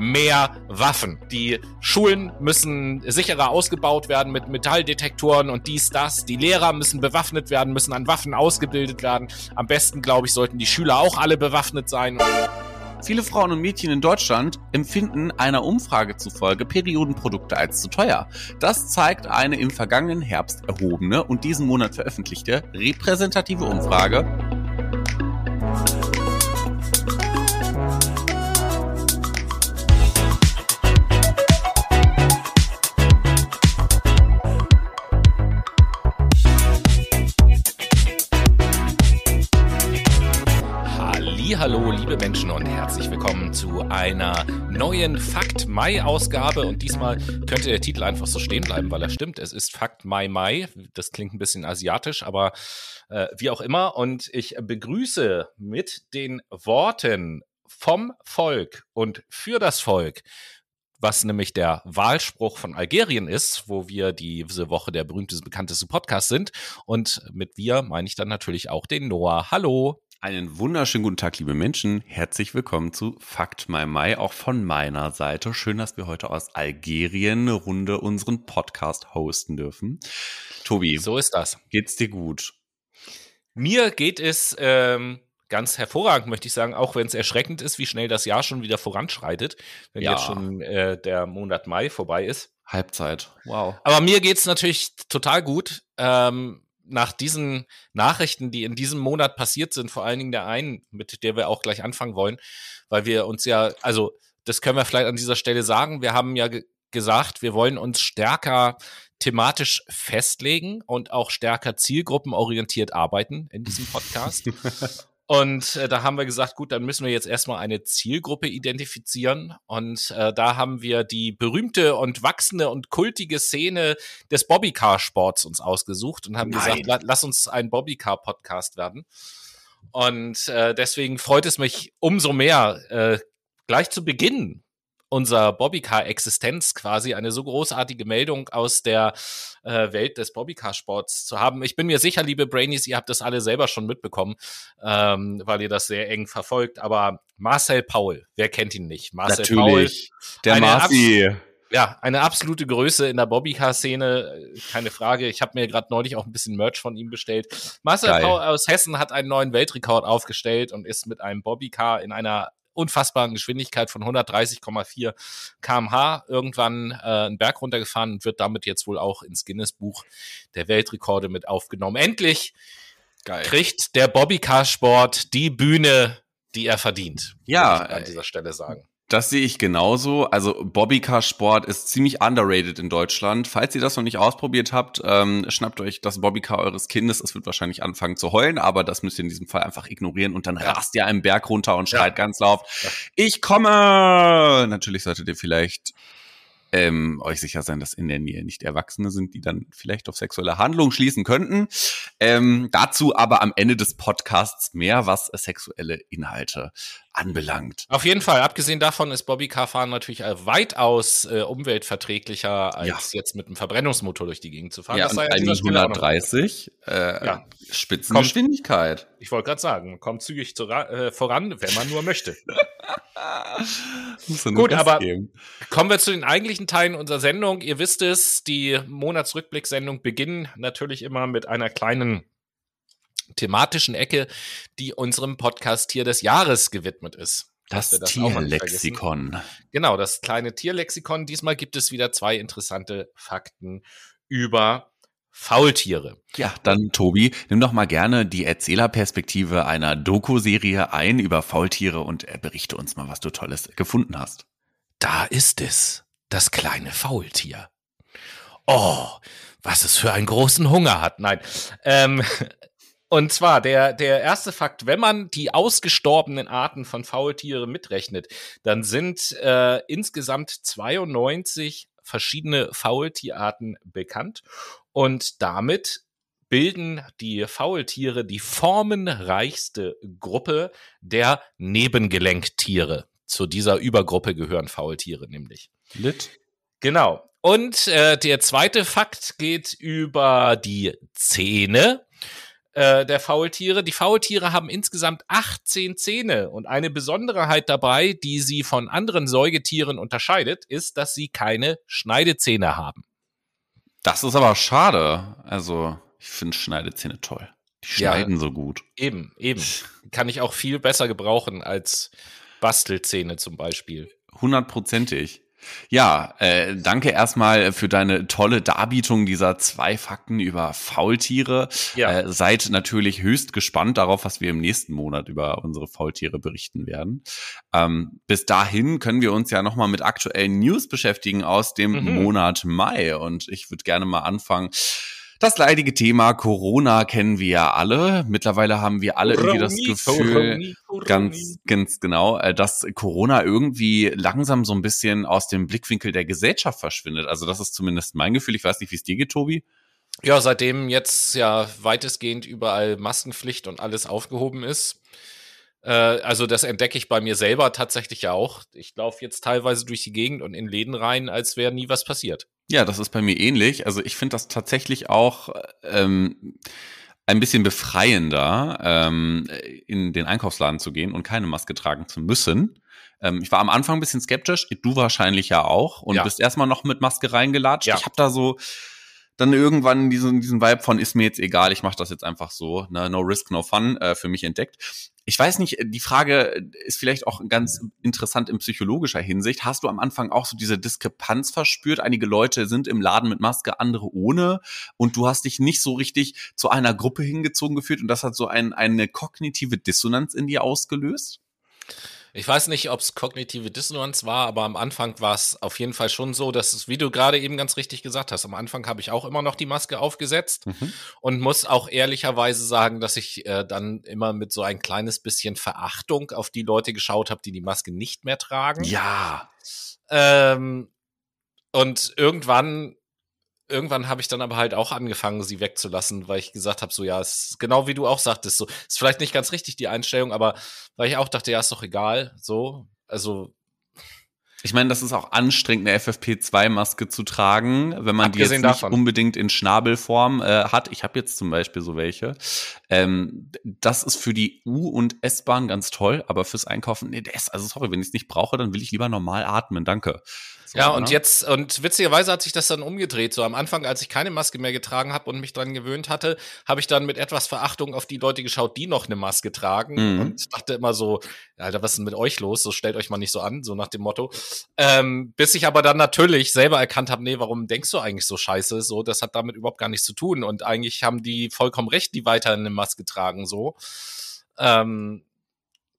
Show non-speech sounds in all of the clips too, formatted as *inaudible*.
mehr Waffen. Die Schulen müssen sicherer ausgebaut werden mit Metalldetektoren und dies, das. Die Lehrer müssen bewaffnet werden, müssen an Waffen ausgebildet werden. Am besten, glaube ich, sollten die Schüler auch alle bewaffnet sein. Viele Frauen und Mädchen in Deutschland empfinden einer Umfrage zufolge Periodenprodukte als zu teuer. Das zeigt eine im vergangenen Herbst erhobene und diesen Monat veröffentlichte repräsentative Umfrage herzlich willkommen zu einer neuen Fakt Mai Ausgabe und diesmal könnte der Titel einfach so stehen bleiben, weil er stimmt. Es ist Fakt Mai Mai. Das klingt ein bisschen asiatisch, aber äh, wie auch immer und ich begrüße mit den Worten vom Volk und für das Volk was nämlich der Wahlspruch von Algerien ist, wo wir diese Woche der berühmteste, bekannteste Podcast sind. Und mit wir meine ich dann natürlich auch den Noah. Hallo. Einen wunderschönen guten Tag, liebe Menschen. Herzlich willkommen zu Fakt Mai Mai, auch von meiner Seite. Schön, dass wir heute aus Algerien eine Runde unseren Podcast hosten dürfen. Tobi, so ist das. Geht's dir gut? Mir geht es ähm, ganz hervorragend, möchte ich sagen, auch wenn es erschreckend ist, wie schnell das Jahr schon wieder voranschreitet, wenn ja. jetzt schon äh, der Monat Mai vorbei ist. Halbzeit. Wow. Aber mir geht's natürlich total gut. Ähm, nach diesen Nachrichten, die in diesem Monat passiert sind, vor allen Dingen der einen, mit der wir auch gleich anfangen wollen, weil wir uns ja, also das können wir vielleicht an dieser Stelle sagen, wir haben ja ge gesagt, wir wollen uns stärker thematisch festlegen und auch stärker zielgruppenorientiert arbeiten in diesem Podcast. *laughs* Und äh, da haben wir gesagt, gut, dann müssen wir jetzt erstmal eine Zielgruppe identifizieren. Und äh, da haben wir die berühmte und wachsende und kultige Szene des Bobbycar-Sports uns ausgesucht und haben Nein. gesagt, la lass uns ein Bobbycar-Podcast werden. Und äh, deswegen freut es mich umso mehr, äh, gleich zu Beginn unserer Bobbycar-Existenz quasi eine so großartige Meldung aus der äh, Welt des Bobbycar-Sports zu haben. Ich bin mir sicher, liebe Brainies, ihr habt das alle selber schon mitbekommen, ähm, weil ihr das sehr eng verfolgt. Aber Marcel Paul, wer kennt ihn nicht? Marcel Natürlich, Paul, der Marci. Ja, eine absolute Größe in der Bobbycar-Szene, keine Frage. Ich habe mir gerade neulich auch ein bisschen Merch von ihm bestellt. Marcel Geil. Paul aus Hessen hat einen neuen Weltrekord aufgestellt und ist mit einem Bobbycar in einer unfassbaren Geschwindigkeit von 130,4 kmh irgendwann äh, einen Berg runtergefahren und wird damit jetzt wohl auch ins Guinness-Buch der Weltrekorde mit aufgenommen. Endlich Geil. kriegt der Bobbycar-Sport die Bühne, die er verdient. Ja, an dieser Stelle sagen. Das sehe ich genauso. Also Bobbycar-Sport ist ziemlich underrated in Deutschland. Falls ihr das noch nicht ausprobiert habt, ähm, schnappt euch das Bobbycar eures Kindes. Es wird wahrscheinlich anfangen zu heulen, aber das müsst ihr in diesem Fall einfach ignorieren und dann rast ihr einen Berg runter und schreit ja. ganz laut, ja. ich komme! Natürlich solltet ihr vielleicht ähm, euch sicher sein, dass in der Nähe nicht Erwachsene sind, die dann vielleicht auf sexuelle Handlungen schließen könnten. Ähm, dazu aber am Ende des Podcasts mehr, was sexuelle Inhalte anbelangt. Auf jeden Fall. Abgesehen davon ist Bobbycar-Fahren natürlich äh, weitaus äh, umweltverträglicher, als ja. jetzt mit einem Verbrennungsmotor durch die Gegend zu fahren. Ja, das sei und 130 äh, ja. Spitzengeschwindigkeit. Ich wollte gerade sagen, kommt zügig zu, äh, voran, wenn man nur möchte. *laughs* Gut, aber geben. kommen wir zu den eigentlichen Teilen unserer Sendung. Ihr wisst es, die Monatsrückblick-Sendung beginnen natürlich immer mit einer kleinen thematischen Ecke, die unserem Podcast Tier des Jahres gewidmet ist. Das, das Tierlexikon. Genau, das kleine Tierlexikon. Diesmal gibt es wieder zwei interessante Fakten über Faultiere. Ja, dann Tobi, nimm doch mal gerne die Erzählerperspektive einer Doku-Serie ein über Faultiere und berichte uns mal, was du Tolles gefunden hast. Da ist es, das kleine Faultier. Oh, was es für einen großen Hunger hat. Nein, ähm, und zwar der, der erste Fakt, wenn man die ausgestorbenen Arten von Faultiere mitrechnet, dann sind äh, insgesamt 92 verschiedene Faultierarten bekannt und damit bilden die Faultiere die formenreichste Gruppe der Nebengelenktiere. Zu dieser Übergruppe gehören Faultiere nämlich. Lit. Genau. Und äh, der zweite Fakt geht über die Zähne. Äh, der Faultiere. Die Faultiere haben insgesamt 18 Zähne und eine Besonderheit dabei, die sie von anderen Säugetieren unterscheidet, ist, dass sie keine Schneidezähne haben. Das ist aber schade. Also, ich finde Schneidezähne toll. Die schneiden ja, so gut. Eben, eben. *laughs* Kann ich auch viel besser gebrauchen als Bastelzähne zum Beispiel. Hundertprozentig. Ja, äh, danke erstmal für deine tolle Darbietung dieser zwei Fakten über Faultiere. Ja. Äh, seid natürlich höchst gespannt darauf, was wir im nächsten Monat über unsere Faultiere berichten werden. Ähm, bis dahin können wir uns ja nochmal mit aktuellen News beschäftigen aus dem mhm. Monat Mai. Und ich würde gerne mal anfangen das leidige Thema Corona kennen wir ja alle. Mittlerweile haben wir alle irgendwie das Gefühl, ganz, ganz genau, äh, dass Corona irgendwie langsam so ein bisschen aus dem Blickwinkel der Gesellschaft verschwindet. Also das ist zumindest mein Gefühl. Ich weiß nicht, wie es dir geht, Tobi. Ja, seitdem jetzt ja weitestgehend überall Maskenpflicht und alles aufgehoben ist, äh, also das entdecke ich bei mir selber tatsächlich ja auch. Ich laufe jetzt teilweise durch die Gegend und in Läden rein, als wäre nie was passiert. Ja, das ist bei mir ähnlich. Also ich finde das tatsächlich auch ähm, ein bisschen befreiender, ähm, in den Einkaufsladen zu gehen und keine Maske tragen zu müssen. Ähm, ich war am Anfang ein bisschen skeptisch, du wahrscheinlich ja auch und ja. bist erstmal noch mit Maske reingelatscht. Ja. Ich habe da so dann irgendwann diesen, diesen Vibe von ist mir jetzt egal, ich mache das jetzt einfach so, ne? no risk, no fun äh, für mich entdeckt. Ich weiß nicht, die Frage ist vielleicht auch ganz interessant in psychologischer Hinsicht. Hast du am Anfang auch so diese Diskrepanz verspürt? Einige Leute sind im Laden mit Maske, andere ohne und du hast dich nicht so richtig zu einer Gruppe hingezogen gefühlt und das hat so ein, eine kognitive Dissonanz in dir ausgelöst? Ich weiß nicht, ob es kognitive Dissonanz war, aber am Anfang war es auf jeden Fall schon so, dass es, wie du gerade eben ganz richtig gesagt hast, am Anfang habe ich auch immer noch die Maske aufgesetzt mhm. und muss auch ehrlicherweise sagen, dass ich äh, dann immer mit so ein kleines bisschen Verachtung auf die Leute geschaut habe, die die Maske nicht mehr tragen. Ja. Ähm, und irgendwann irgendwann habe ich dann aber halt auch angefangen, sie wegzulassen, weil ich gesagt habe, so ja, ist genau wie du auch sagtest, so ist vielleicht nicht ganz richtig die Einstellung, aber weil ich auch dachte, ja, ist doch egal, so, also ich meine, das ist auch anstrengend, eine FFP2-Maske zu tragen, wenn man die jetzt nicht davon. unbedingt in Schnabelform äh, hat. Ich habe jetzt zum Beispiel so welche. Ähm, das ist für die U- und S-Bahn ganz toll, aber fürs Einkaufen, nee, das, also sorry, wenn ich es nicht brauche, dann will ich lieber normal atmen, danke. So, ja, und ne? jetzt, und witzigerweise hat sich das dann umgedreht. So am Anfang, als ich keine Maske mehr getragen habe und mich dran gewöhnt hatte, habe ich dann mit etwas Verachtung auf die Leute geschaut, die noch eine Maske tragen mhm. und dachte immer so, Alter, was ist denn mit euch los? So stellt euch mal nicht so an, so nach dem Motto. Ähm, bis ich aber dann natürlich selber erkannt habe, nee, warum denkst du eigentlich so scheiße? So, das hat damit überhaupt gar nichts zu tun. Und eigentlich haben die vollkommen recht, die weiter eine Maske tragen, so. Ähm,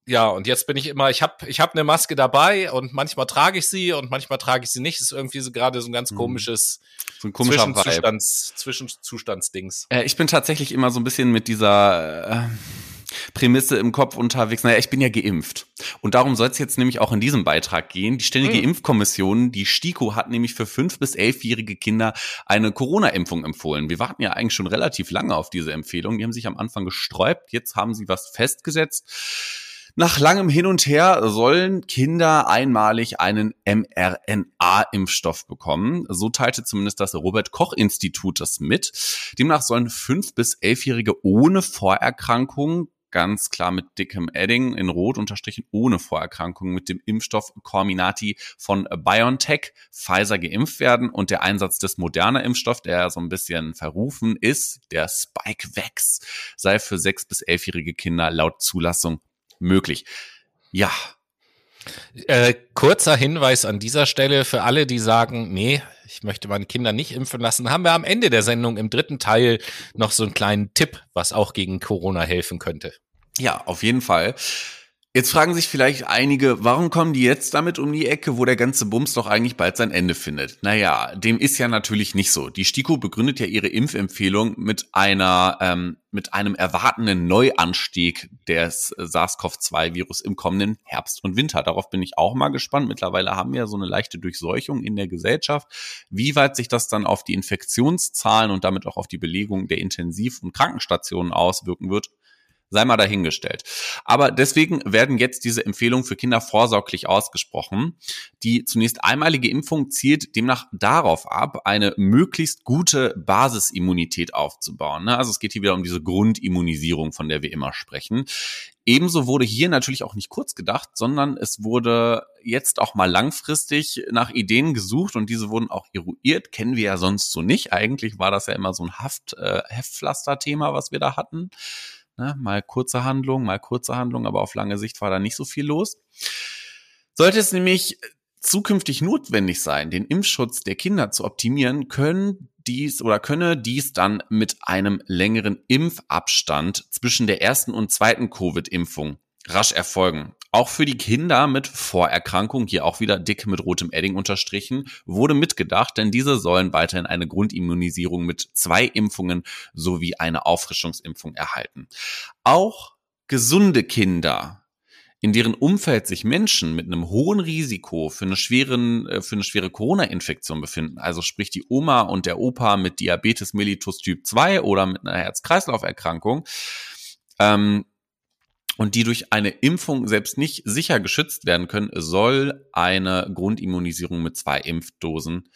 ja, und jetzt bin ich immer, ich habe ich hab eine Maske dabei und manchmal trage ich sie und manchmal trage ich sie nicht. Das ist irgendwie so gerade so ein ganz mhm. komisches so ein Zwischenzustands, Zwischenzustandsdings. Äh, ich bin tatsächlich immer so ein bisschen mit dieser äh, Prämisse im Kopf unterwegs. Naja, ich bin ja geimpft. Und darum soll es jetzt nämlich auch in diesem Beitrag gehen. Die Ständige mhm. Impfkommission, die STIKO, hat nämlich für fünf bis elfjährige Kinder eine Corona-Impfung empfohlen. Wir warten ja eigentlich schon relativ lange auf diese Empfehlung. Die haben sich am Anfang gesträubt. Jetzt haben sie was festgesetzt. Nach langem Hin und Her sollen Kinder einmalig einen mRNA-Impfstoff bekommen. So teilte zumindest das Robert Koch Institut das mit. Demnach sollen fünf bis elfjährige ohne Vorerkrankungen ganz klar mit dickem Edding in Rot unterstrichen ohne Vorerkrankungen mit dem Impfstoff Corminati von BioNTech Pfizer geimpft werden und der Einsatz des moderner Impfstoff, der so ein bisschen verrufen ist, der Spikevax, sei für sechs bis elfjährige Kinder laut Zulassung möglich. Ja. Äh, kurzer Hinweis an dieser Stelle für alle, die sagen, nee, ich möchte meine Kinder nicht impfen lassen, haben wir am Ende der Sendung im dritten Teil noch so einen kleinen Tipp, was auch gegen Corona helfen könnte. Ja, auf jeden Fall. Jetzt fragen sich vielleicht einige, warum kommen die jetzt damit um die Ecke, wo der ganze Bums doch eigentlich bald sein Ende findet? Naja, dem ist ja natürlich nicht so. Die STIKO begründet ja ihre Impfempfehlung mit einer, ähm, mit einem erwartenden Neuanstieg des SARS-CoV-2-Virus im kommenden Herbst und Winter. Darauf bin ich auch mal gespannt. Mittlerweile haben wir ja so eine leichte Durchseuchung in der Gesellschaft. Wie weit sich das dann auf die Infektionszahlen und damit auch auf die Belegung der Intensiv- und Krankenstationen auswirken wird, sei mal dahingestellt. Aber deswegen werden jetzt diese Empfehlungen für Kinder vorsorglich ausgesprochen. Die zunächst einmalige Impfung zielt demnach darauf ab, eine möglichst gute Basisimmunität aufzubauen. Ne? Also es geht hier wieder um diese Grundimmunisierung, von der wir immer sprechen. Ebenso wurde hier natürlich auch nicht kurz gedacht, sondern es wurde jetzt auch mal langfristig nach Ideen gesucht und diese wurden auch eruiert. Kennen wir ja sonst so nicht. Eigentlich war das ja immer so ein Haft, äh, Heftpflaster-Thema, was wir da hatten. Ne? Mal kurze Handlung, mal kurze Handlung, aber auf lange Sicht war da nicht so viel los. Sollte es nämlich zukünftig notwendig sein, den Impfschutz der Kinder zu optimieren, können dies oder könne dies dann mit einem längeren Impfabstand zwischen der ersten und zweiten Covid-Impfung rasch erfolgen. Auch für die Kinder mit Vorerkrankung, hier auch wieder dick mit rotem Edding unterstrichen, wurde mitgedacht, denn diese sollen weiterhin eine Grundimmunisierung mit zwei Impfungen sowie eine Auffrischungsimpfung erhalten. Auch gesunde Kinder in deren Umfeld sich Menschen mit einem hohen Risiko für eine, schweren, äh, für eine schwere Corona-Infektion befinden, also sprich die Oma und der Opa mit Diabetes mellitus Typ 2 oder mit einer Herz-Kreislauf-Erkrankung, ähm, und die durch eine Impfung selbst nicht sicher geschützt werden können, soll eine Grundimmunisierung mit zwei Impfdosen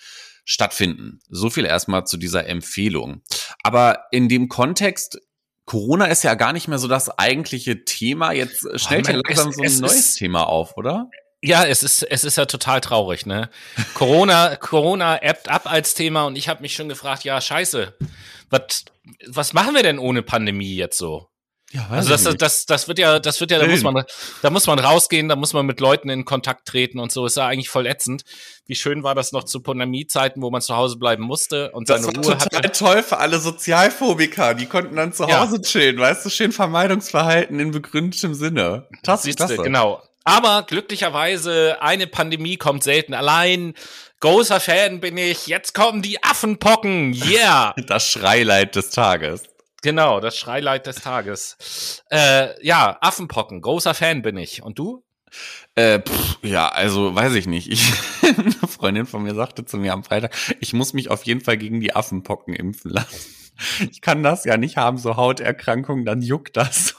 stattfinden. So viel erstmal zu dieser Empfehlung. Aber in dem Kontext Corona ist ja gar nicht mehr so das eigentliche Thema. Jetzt stellt ja langsam so ein neues ist, Thema auf, oder? Ja, es ist, es ist ja total traurig, ne? Corona, Corona appt ab als Thema und ich habe mich schon gefragt, ja, scheiße, was, was machen wir denn ohne Pandemie jetzt so? Ja, also das, das, das, das wird ja, das wird ja, da muss man, da muss man rausgehen, da muss man mit Leuten in Kontakt treten und so. Ist ja eigentlich voll ätzend. Wie schön war das noch zu Pandemie-Zeiten, wo man zu Hause bleiben musste und seine das war Ruhe total hatte. toll für alle Sozialphobiker. Die konnten dann zu Hause ja. chillen, weißt du, schön Vermeidungsverhalten in begründetem Sinne. Das ist das. Genau. Aber glücklicherweise eine Pandemie kommt selten allein. Großer Fan bin ich. Jetzt kommen die Affenpocken. Yeah. *laughs* das Schreileid des Tages. Genau, das Schreileid des Tages. Äh, ja, Affenpocken, großer Fan bin ich. Und du? Äh, pff, ja, also weiß ich nicht. Ich, *laughs* eine Freundin von mir sagte zu mir am Freitag, ich muss mich auf jeden Fall gegen die Affenpocken impfen lassen. Ich kann das ja nicht haben, so Hauterkrankungen, dann juckt das.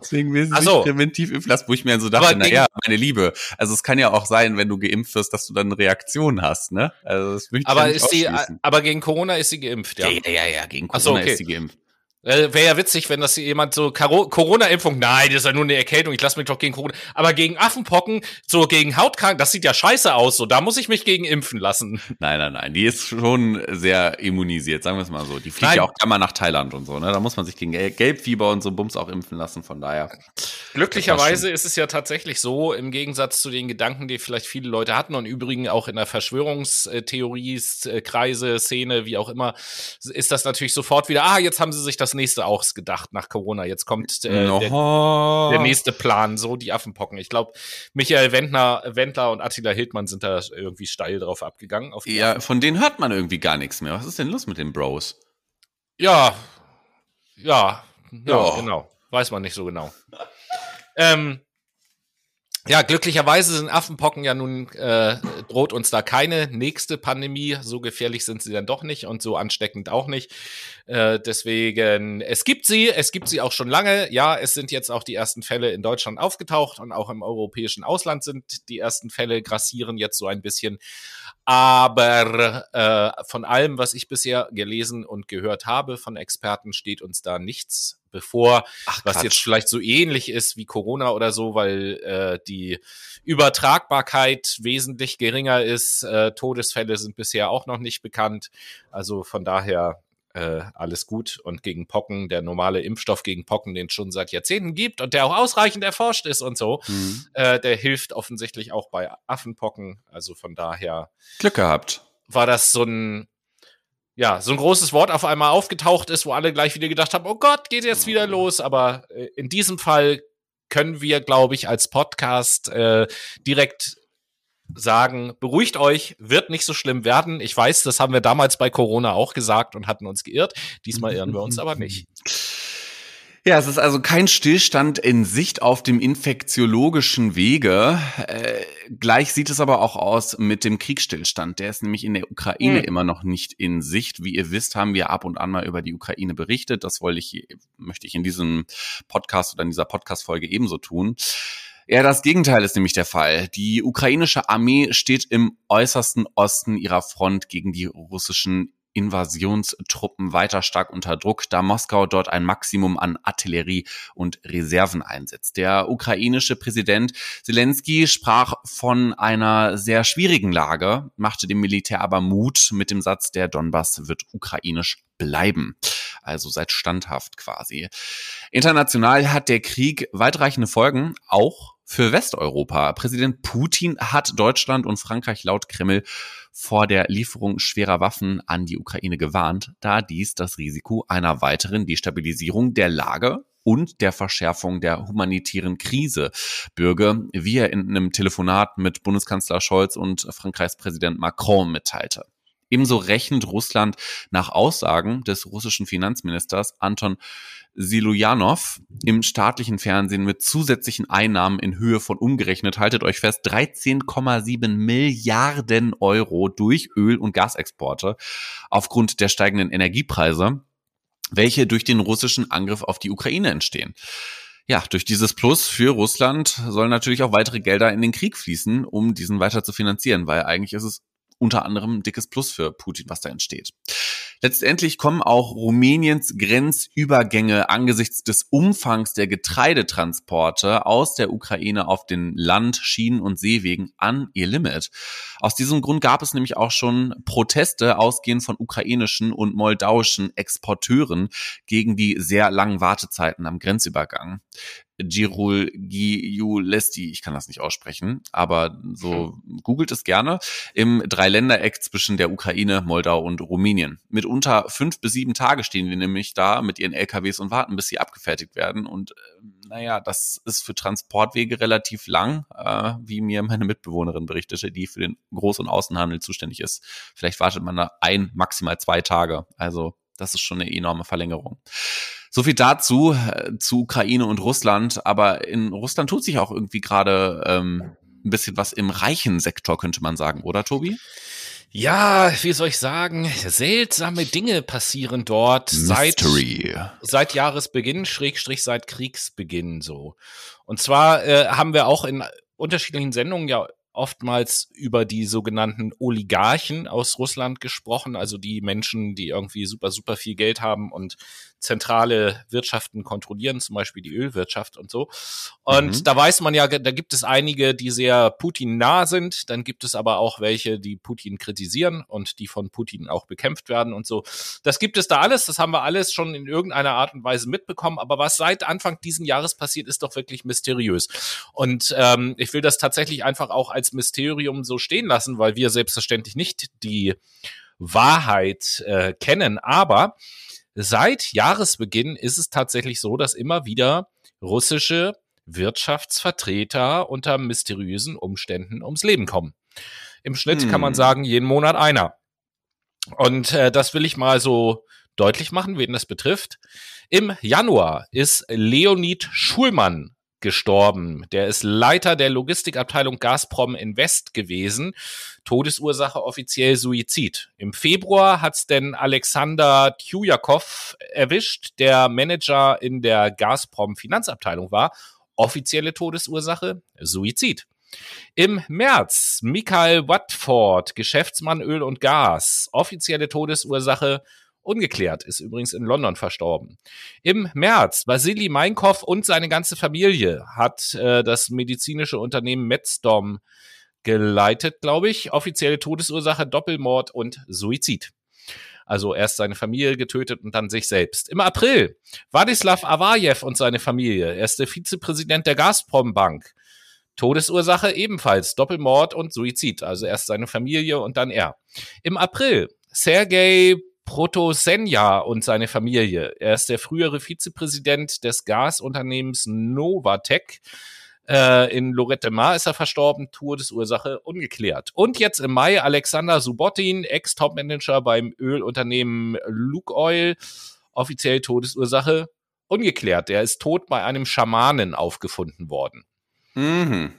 Deswegen will sie so. sich präventiv impfen lassen, wo ich mir so dachte, naja, meine Liebe, also es kann ja auch sein, wenn du geimpft wirst, dass du dann eine Reaktion hast, ne? Also das möchte ich aber ja ist die, aber gegen Corona ist sie geimpft, ja? Ja, ja, ja, gegen Corona so, okay. ist sie geimpft. Äh, Wäre ja witzig, wenn das jemand so Corona-Impfung, nein, das ist ja nur eine Erkältung, ich lasse mich doch gegen Corona. Aber gegen Affenpocken, so gegen Hautkrank, das sieht ja scheiße aus, so da muss ich mich gegen impfen lassen. *laughs* Nein, nein, nein, die ist schon sehr immunisiert, sagen wir es mal so. Die fliegt nein. ja auch mal nach Thailand und so, ne? Da muss man sich gegen Gelbfieber und so Bums auch impfen lassen, von daher. Glücklicherweise ist es ja tatsächlich so, im Gegensatz zu den Gedanken, die vielleicht viele Leute hatten und übrigens auch in der Verschwörungstheorie, Kreise, Szene, wie auch immer, ist das natürlich sofort wieder, ah, jetzt haben sie sich das nächste ausgedacht nach Corona. Jetzt kommt äh, no. der, der, nächste Plan, so die Affenpocken. Ich glaube, Michael Wendler, Wendler und Attila Hildmann sind da irgendwie steil drauf abgegangen. ja, von denen hört man irgendwie gar nichts mehr. Was ist denn los mit den Bros? Ja, ja, ja, ja. genau. Weiß man nicht so genau. ähm, ja, glücklicherweise sind Affenpocken ja nun, äh, droht uns da keine nächste Pandemie. So gefährlich sind sie dann doch nicht und so ansteckend auch nicht. Äh, deswegen, es gibt sie, es gibt sie auch schon lange. Ja, es sind jetzt auch die ersten Fälle in Deutschland aufgetaucht und auch im europäischen Ausland sind die ersten Fälle grassieren jetzt so ein bisschen. Aber äh, von allem, was ich bisher gelesen und gehört habe von Experten, steht uns da nichts bevor, Ach, was jetzt vielleicht so ähnlich ist wie Corona oder so, weil äh, die Übertragbarkeit wesentlich geringer ist. Äh, Todesfälle sind bisher auch noch nicht bekannt. Also von daher äh, alles gut. Und gegen Pocken, der normale Impfstoff gegen Pocken, den es schon seit Jahrzehnten gibt und der auch ausreichend erforscht ist und so, mhm. äh, der hilft offensichtlich auch bei Affenpocken. Also von daher. Glück gehabt. War das so ein ja, so ein großes Wort auf einmal aufgetaucht ist, wo alle gleich wieder gedacht haben, oh Gott, geht jetzt wieder los. Aber äh, in diesem Fall können wir, glaube ich, als Podcast äh, direkt sagen, beruhigt euch, wird nicht so schlimm werden. Ich weiß, das haben wir damals bei Corona auch gesagt und hatten uns geirrt. Diesmal irren wir uns aber nicht. *laughs* Ja, es ist also kein Stillstand in Sicht auf dem infektiologischen Wege. Äh, gleich sieht es aber auch aus mit dem Kriegsstillstand. Der ist nämlich in der Ukraine mhm. immer noch nicht in Sicht. Wie ihr wisst, haben wir ab und an mal über die Ukraine berichtet. Das wollte ich, möchte ich in diesem Podcast oder in dieser Podcast-Folge ebenso tun. Ja, das Gegenteil ist nämlich der Fall. Die ukrainische Armee steht im äußersten Osten ihrer Front gegen die russischen Invasionstruppen weiter stark unter Druck, da Moskau dort ein Maximum an Artillerie und Reserven einsetzt. Der ukrainische Präsident Zelensky sprach von einer sehr schwierigen Lage, machte dem Militär aber Mut mit dem Satz, der Donbass wird ukrainisch bleiben. Also seid standhaft quasi. International hat der Krieg weitreichende Folgen, auch für Westeuropa. Präsident Putin hat Deutschland und Frankreich laut Kreml vor der Lieferung schwerer Waffen an die Ukraine gewarnt, da dies das Risiko einer weiteren Destabilisierung der Lage und der Verschärfung der humanitären Krise bürge, wie er in einem Telefonat mit Bundeskanzler Scholz und Frankreichs Präsident Macron mitteilte. Ebenso rechnet Russland nach Aussagen des russischen Finanzministers Anton Silujanov im staatlichen Fernsehen mit zusätzlichen Einnahmen in Höhe von umgerechnet, haltet euch fest, 13,7 Milliarden Euro durch Öl- und Gasexporte aufgrund der steigenden Energiepreise, welche durch den russischen Angriff auf die Ukraine entstehen. Ja, durch dieses Plus für Russland sollen natürlich auch weitere Gelder in den Krieg fließen, um diesen weiter zu finanzieren, weil eigentlich ist es unter anderem dickes Plus für Putin, was da entsteht. Letztendlich kommen auch Rumäniens Grenzübergänge angesichts des Umfangs der Getreidetransporte aus der Ukraine auf den Land-, Schienen- und Seewegen an ihr Limit. Aus diesem Grund gab es nämlich auch schon Proteste ausgehend von ukrainischen und moldauischen Exporteuren gegen die sehr langen Wartezeiten am Grenzübergang. Girul Giulesti, ich kann das nicht aussprechen, aber so hm. googelt es gerne, im Dreiländereck zwischen der Ukraine, Moldau und Rumänien. Mitunter fünf bis sieben Tage stehen die nämlich da mit ihren LKWs und warten, bis sie abgefertigt werden. Und äh, naja, das ist für Transportwege relativ lang, äh, wie mir meine Mitbewohnerin berichtete, die für den Groß- und Außenhandel zuständig ist. Vielleicht wartet man da ein, maximal zwei Tage. Also das ist schon eine enorme Verlängerung. So viel dazu, äh, zu Ukraine und Russland. Aber in Russland tut sich auch irgendwie gerade ähm, ein bisschen was im reichen Sektor, könnte man sagen, oder Tobi? Ja, wie soll ich sagen, seltsame Dinge passieren dort Mystery. seit, seit Jahresbeginn, Schrägstrich seit Kriegsbeginn so. Und zwar äh, haben wir auch in unterschiedlichen Sendungen ja oftmals über die sogenannten Oligarchen aus Russland gesprochen, also die Menschen, die irgendwie super, super viel Geld haben und zentrale Wirtschaften kontrollieren, zum Beispiel die Ölwirtschaft und so. Und mhm. da weiß man ja, da gibt es einige, die sehr Putin nah sind, dann gibt es aber auch welche, die Putin kritisieren und die von Putin auch bekämpft werden und so. Das gibt es da alles, das haben wir alles schon in irgendeiner Art und Weise mitbekommen, aber was seit Anfang diesen Jahres passiert, ist doch wirklich mysteriös. Und ähm, ich will das tatsächlich einfach auch als Mysterium so stehen lassen, weil wir selbstverständlich nicht die Wahrheit äh, kennen, aber Seit Jahresbeginn ist es tatsächlich so, dass immer wieder russische Wirtschaftsvertreter unter mysteriösen Umständen ums Leben kommen. Im Schnitt hm. kann man hm. sagen, jeden Monat einer. Und äh, das will ich mal so deutlich machen, wen das betrifft. Im Januar ist Leonid Schulmann gestorben. Der ist Leiter der Logistikabteilung Gazprom Invest gewesen. Todesursache offiziell Suizid. Im Februar hat's denn Alexander Tjujakov erwischt, der Manager in der Gazprom Finanzabteilung war. Offizielle Todesursache Suizid. Im März Michael Watford, Geschäftsmann Öl und Gas. Offizielle Todesursache Ungeklärt, ist übrigens in London verstorben. Im März, Vasili Meinkov und seine ganze Familie hat äh, das medizinische Unternehmen Medstorm geleitet, glaube ich. Offizielle Todesursache Doppelmord und Suizid. Also erst seine Familie getötet und dann sich selbst. Im April, Wadislav Avajev und seine Familie. Er ist der Vizepräsident der Gazprom Bank. Todesursache ebenfalls Doppelmord und Suizid. Also erst seine Familie und dann er. Im April, Sergei Protosenja und seine Familie. Er ist der frühere Vizepräsident des Gasunternehmens Novatec. Äh, in Lorette Mar ist er verstorben, Todesursache ungeklärt. Und jetzt im Mai Alexander Subotin, Ex-Topmanager beim Ölunternehmen Luke Oil, offiziell Todesursache ungeklärt. Der ist tot bei einem Schamanen aufgefunden worden. Mhm.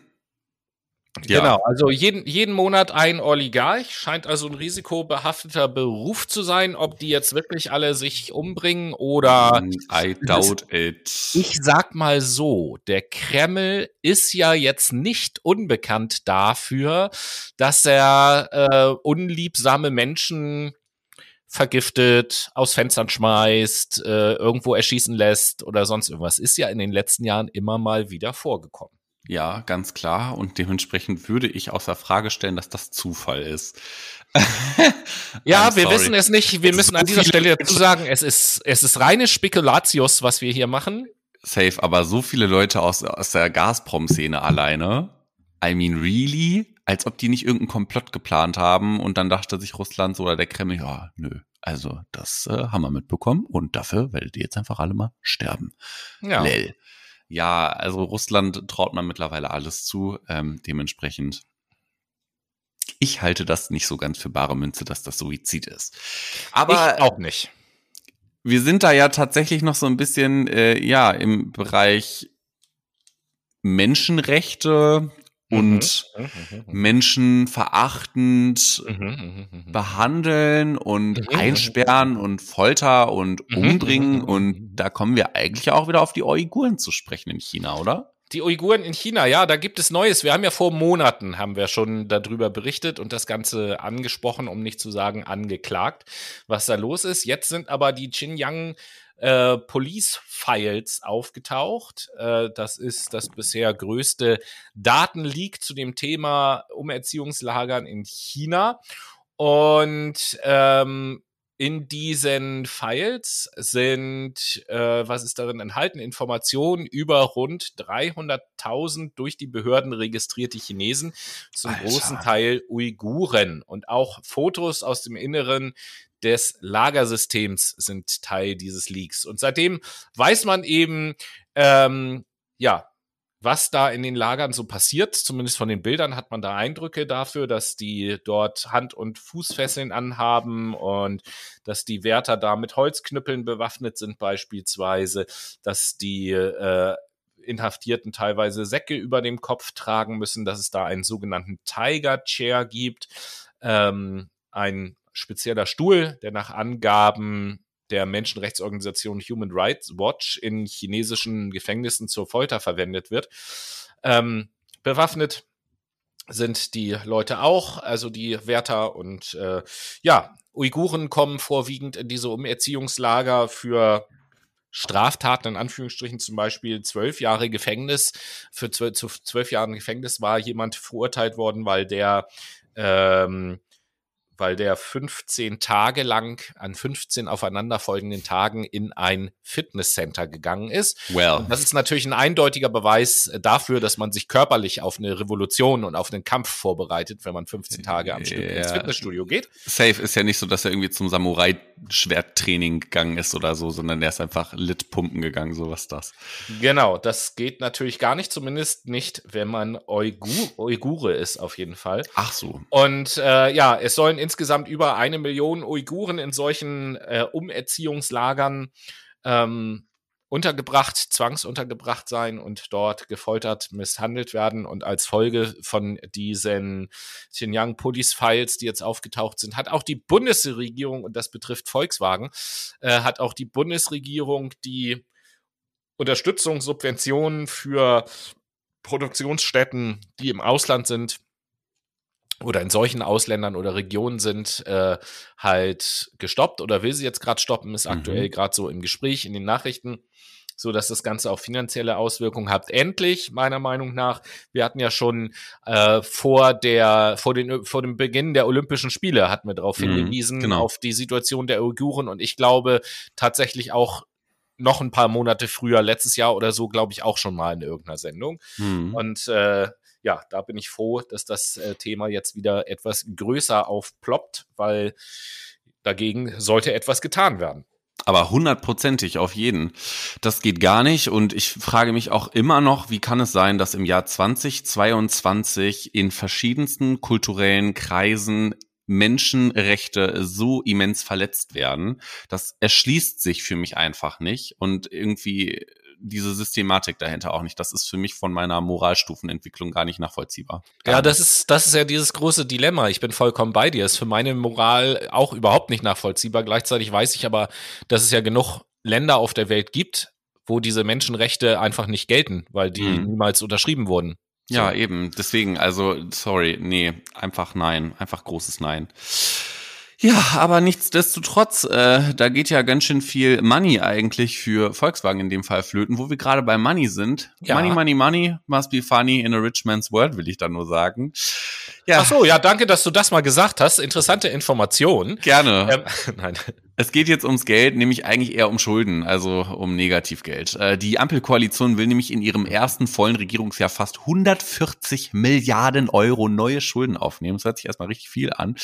Ja. Genau, also jeden, jeden Monat ein Oligarch scheint also ein risikobehafteter Beruf zu sein. Ob die jetzt wirklich alle sich umbringen oder. Mm, I doubt it. Ich sag mal so, der Kreml ist ja jetzt nicht unbekannt dafür, dass er äh, unliebsame Menschen vergiftet, aus Fenstern schmeißt, äh, irgendwo erschießen lässt oder sonst irgendwas. Ist ja in den letzten Jahren immer mal wieder vorgekommen. Ja, ganz klar. Und dementsprechend würde ich außer Frage stellen, dass das Zufall ist. *laughs* ja, wir wissen es nicht. Wir müssen so an dieser Stelle dazu sagen, es ist, es ist reine Spekulatius, was wir hier machen. Safe, aber so viele Leute aus, aus der Gazprom-Szene alleine. I mean, really? Als ob die nicht irgendeinen Komplott geplant haben und dann dachte sich Russland so oder der Kreml, ja, nö. Also, das äh, haben wir mitbekommen und dafür werdet ihr jetzt einfach alle mal sterben. Ja. Lel. Ja, also Russland traut man mittlerweile alles zu. Ähm, dementsprechend, ich halte das nicht so ganz für bare Münze, dass das Suizid ist. Aber ich auch nicht. Wir sind da ja tatsächlich noch so ein bisschen, äh, ja, im Bereich Menschenrechte, und mhm. mhm, mhm, mhm. Menschen verachtend mhm. behandeln und einsperren und Folter und umbringen. Und da kommen wir eigentlich auch wieder auf die Uiguren zu sprechen in China, oder? Die Uiguren in China, ja, da gibt es Neues. Wir haben ja vor Monaten, haben wir schon darüber berichtet und das Ganze angesprochen, um nicht zu sagen angeklagt, was da los ist. Jetzt sind aber die Xinjiang äh, Police Files aufgetaucht. Äh, das ist das bisher größte Datenleak zu dem Thema Umerziehungslagern in China. Und ähm, in diesen Files sind, äh, was ist darin enthalten, Informationen über rund 300.000 durch die Behörden registrierte Chinesen, zum Alter. großen Teil Uiguren und auch Fotos aus dem Inneren des Lagersystems sind Teil dieses Leaks. Und seitdem weiß man eben, ähm, ja, was da in den Lagern so passiert. Zumindest von den Bildern hat man da Eindrücke dafür, dass die dort Hand- und Fußfesseln anhaben und dass die Wärter da mit Holzknüppeln bewaffnet sind beispielsweise, dass die äh, Inhaftierten teilweise Säcke über dem Kopf tragen müssen, dass es da einen sogenannten Tiger Chair gibt, ähm, ein spezieller Stuhl, der nach Angaben der Menschenrechtsorganisation Human Rights Watch in chinesischen Gefängnissen zur Folter verwendet wird. Ähm, bewaffnet sind die Leute auch, also die Wärter und äh, ja, Uiguren kommen vorwiegend in diese Umerziehungslager für Straftaten in Anführungsstrichen zum Beispiel zwölf Jahre Gefängnis. Für zwölf, zu zwölf Jahren Gefängnis war jemand verurteilt worden, weil der ähm, weil der 15 Tage lang an 15 aufeinanderfolgenden Tagen in ein Fitnesscenter gegangen ist. Well. Und das ist natürlich ein eindeutiger Beweis dafür, dass man sich körperlich auf eine Revolution und auf einen Kampf vorbereitet, wenn man 15 Tage am Stück yeah. ins Fitnessstudio geht. Safe ist ja nicht so, dass er irgendwie zum Samurai-Schwerttraining gegangen ist oder so, sondern er ist einfach lit pumpen gegangen, so was das. Genau, das geht natürlich gar nicht, zumindest nicht, wenn man Uigur, Uigure ist, auf jeden Fall. Ach so. Und äh, ja, es sollen insgesamt über eine Million Uiguren in solchen äh, Umerziehungslagern ähm, untergebracht, zwangsuntergebracht sein und dort gefoltert, misshandelt werden. Und als Folge von diesen Xinjiang Police Files, die jetzt aufgetaucht sind, hat auch die Bundesregierung, und das betrifft Volkswagen, äh, hat auch die Bundesregierung die Unterstützung, Subventionen für Produktionsstätten, die im Ausland sind, oder in solchen Ausländern oder Regionen sind, äh, halt gestoppt oder will sie jetzt gerade stoppen, ist mhm. aktuell gerade so im Gespräch in den Nachrichten, so dass das Ganze auch finanzielle Auswirkungen hat. Endlich, meiner Meinung nach, wir hatten ja schon äh, vor der, vor den, vor dem Beginn der Olympischen Spiele hatten wir darauf mhm, hingewiesen, genau. auf die Situation der Uiguren und ich glaube tatsächlich auch noch ein paar Monate früher, letztes Jahr oder so, glaube ich, auch schon mal in irgendeiner Sendung. Mhm. Und äh, ja, da bin ich froh, dass das äh, Thema jetzt wieder etwas größer aufploppt, weil dagegen sollte etwas getan werden. Aber hundertprozentig auf jeden. Das geht gar nicht. Und ich frage mich auch immer noch, wie kann es sein, dass im Jahr 2022 in verschiedensten kulturellen Kreisen Menschenrechte so immens verletzt werden. Das erschließt sich für mich einfach nicht und irgendwie diese Systematik dahinter auch nicht. Das ist für mich von meiner Moralstufenentwicklung gar nicht nachvollziehbar. Gar ja, das ist, das ist ja dieses große Dilemma. Ich bin vollkommen bei dir. Ist für meine Moral auch überhaupt nicht nachvollziehbar. Gleichzeitig weiß ich aber, dass es ja genug Länder auf der Welt gibt, wo diese Menschenrechte einfach nicht gelten, weil die mhm. niemals unterschrieben wurden. So. Ja, eben. Deswegen, also, sorry, nee, einfach nein. Einfach großes Nein. Ja, aber nichtsdestotrotz, äh, da geht ja ganz schön viel Money eigentlich für Volkswagen in dem Fall flöten, wo wir gerade bei Money sind. Ja. Money, money, money must be funny in a rich man's world, will ich da nur sagen. Ja. Ach so, ja, danke, dass du das mal gesagt hast. Interessante Information. Gerne. Ähm, *laughs* nein. Es geht jetzt ums Geld, nämlich eigentlich eher um Schulden, also um Negativgeld. Äh, die Ampelkoalition will nämlich in ihrem ersten vollen Regierungsjahr fast 140 Milliarden Euro neue Schulden aufnehmen. Das hört sich erstmal richtig viel an.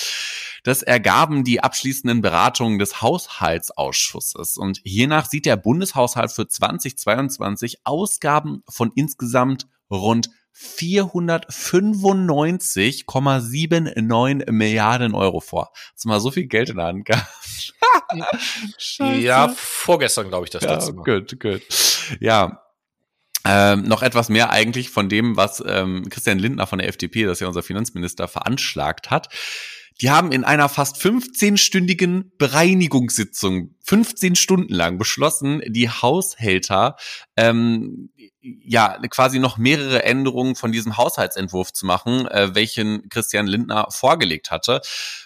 Das ergaben die abschließenden Beratungen des Haushaltsausschusses. Und hiernach sieht der Bundeshaushalt für 2022 Ausgaben von insgesamt rund 495,79 Milliarden Euro vor. Hast du mal so viel Geld in der Hand gehabt? ja, *laughs* vorgestern glaube ich das ja, letzte Mal. Gut, gut. Ja, ähm, noch etwas mehr eigentlich von dem, was ähm, Christian Lindner von der FDP, das ist ja unser Finanzminister, veranschlagt hat. Die haben in einer fast 15-stündigen Bereinigungssitzung, 15 Stunden lang beschlossen, die Haushälter ähm, ja quasi noch mehrere Änderungen von diesem Haushaltsentwurf zu machen, äh, welchen Christian Lindner vorgelegt hatte.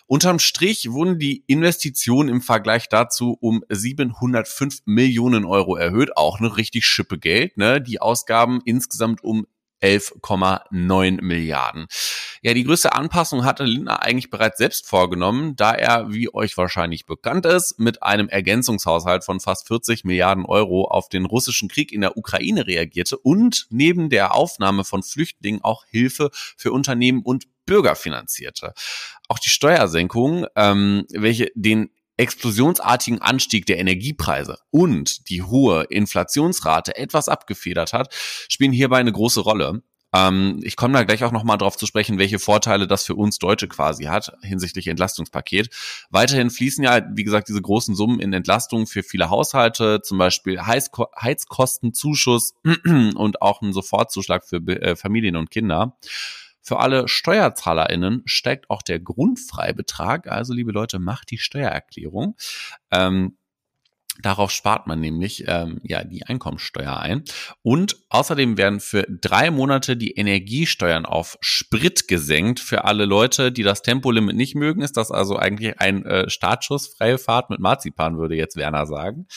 Unterm Strich wurden die Investitionen im Vergleich dazu um 705 Millionen Euro erhöht, auch eine richtig schippe Geld. Ne? Die Ausgaben insgesamt um 11,9 Milliarden. Ja, die größte Anpassung hatte Lindner eigentlich bereits selbst vorgenommen, da er, wie euch wahrscheinlich bekannt ist, mit einem Ergänzungshaushalt von fast 40 Milliarden Euro auf den russischen Krieg in der Ukraine reagierte und neben der Aufnahme von Flüchtlingen auch Hilfe für Unternehmen und Bürger finanzierte. Auch die Steuersenkung, ähm, welche den explosionsartigen Anstieg der Energiepreise und die hohe Inflationsrate etwas abgefedert hat, spielen hierbei eine große Rolle. Ähm, ich komme da gleich auch nochmal drauf zu sprechen, welche Vorteile das für uns Deutsche quasi hat hinsichtlich Entlastungspaket. Weiterhin fließen ja, wie gesagt, diese großen Summen in Entlastung für viele Haushalte, zum Beispiel Heizko Heizkostenzuschuss *clears throat* und auch ein Sofortzuschlag für äh, Familien und Kinder. Für alle SteuerzahlerInnen steigt auch der Grundfreibetrag. Also, liebe Leute, macht die Steuererklärung. Ähm, Darauf spart man nämlich ähm, ja die Einkommensteuer ein. Und außerdem werden für drei Monate die Energiesteuern auf Sprit gesenkt. Für alle Leute, die das Tempolimit nicht mögen, ist das also eigentlich ein äh, Startschuss. Freie Fahrt mit Marzipan, würde jetzt Werner sagen.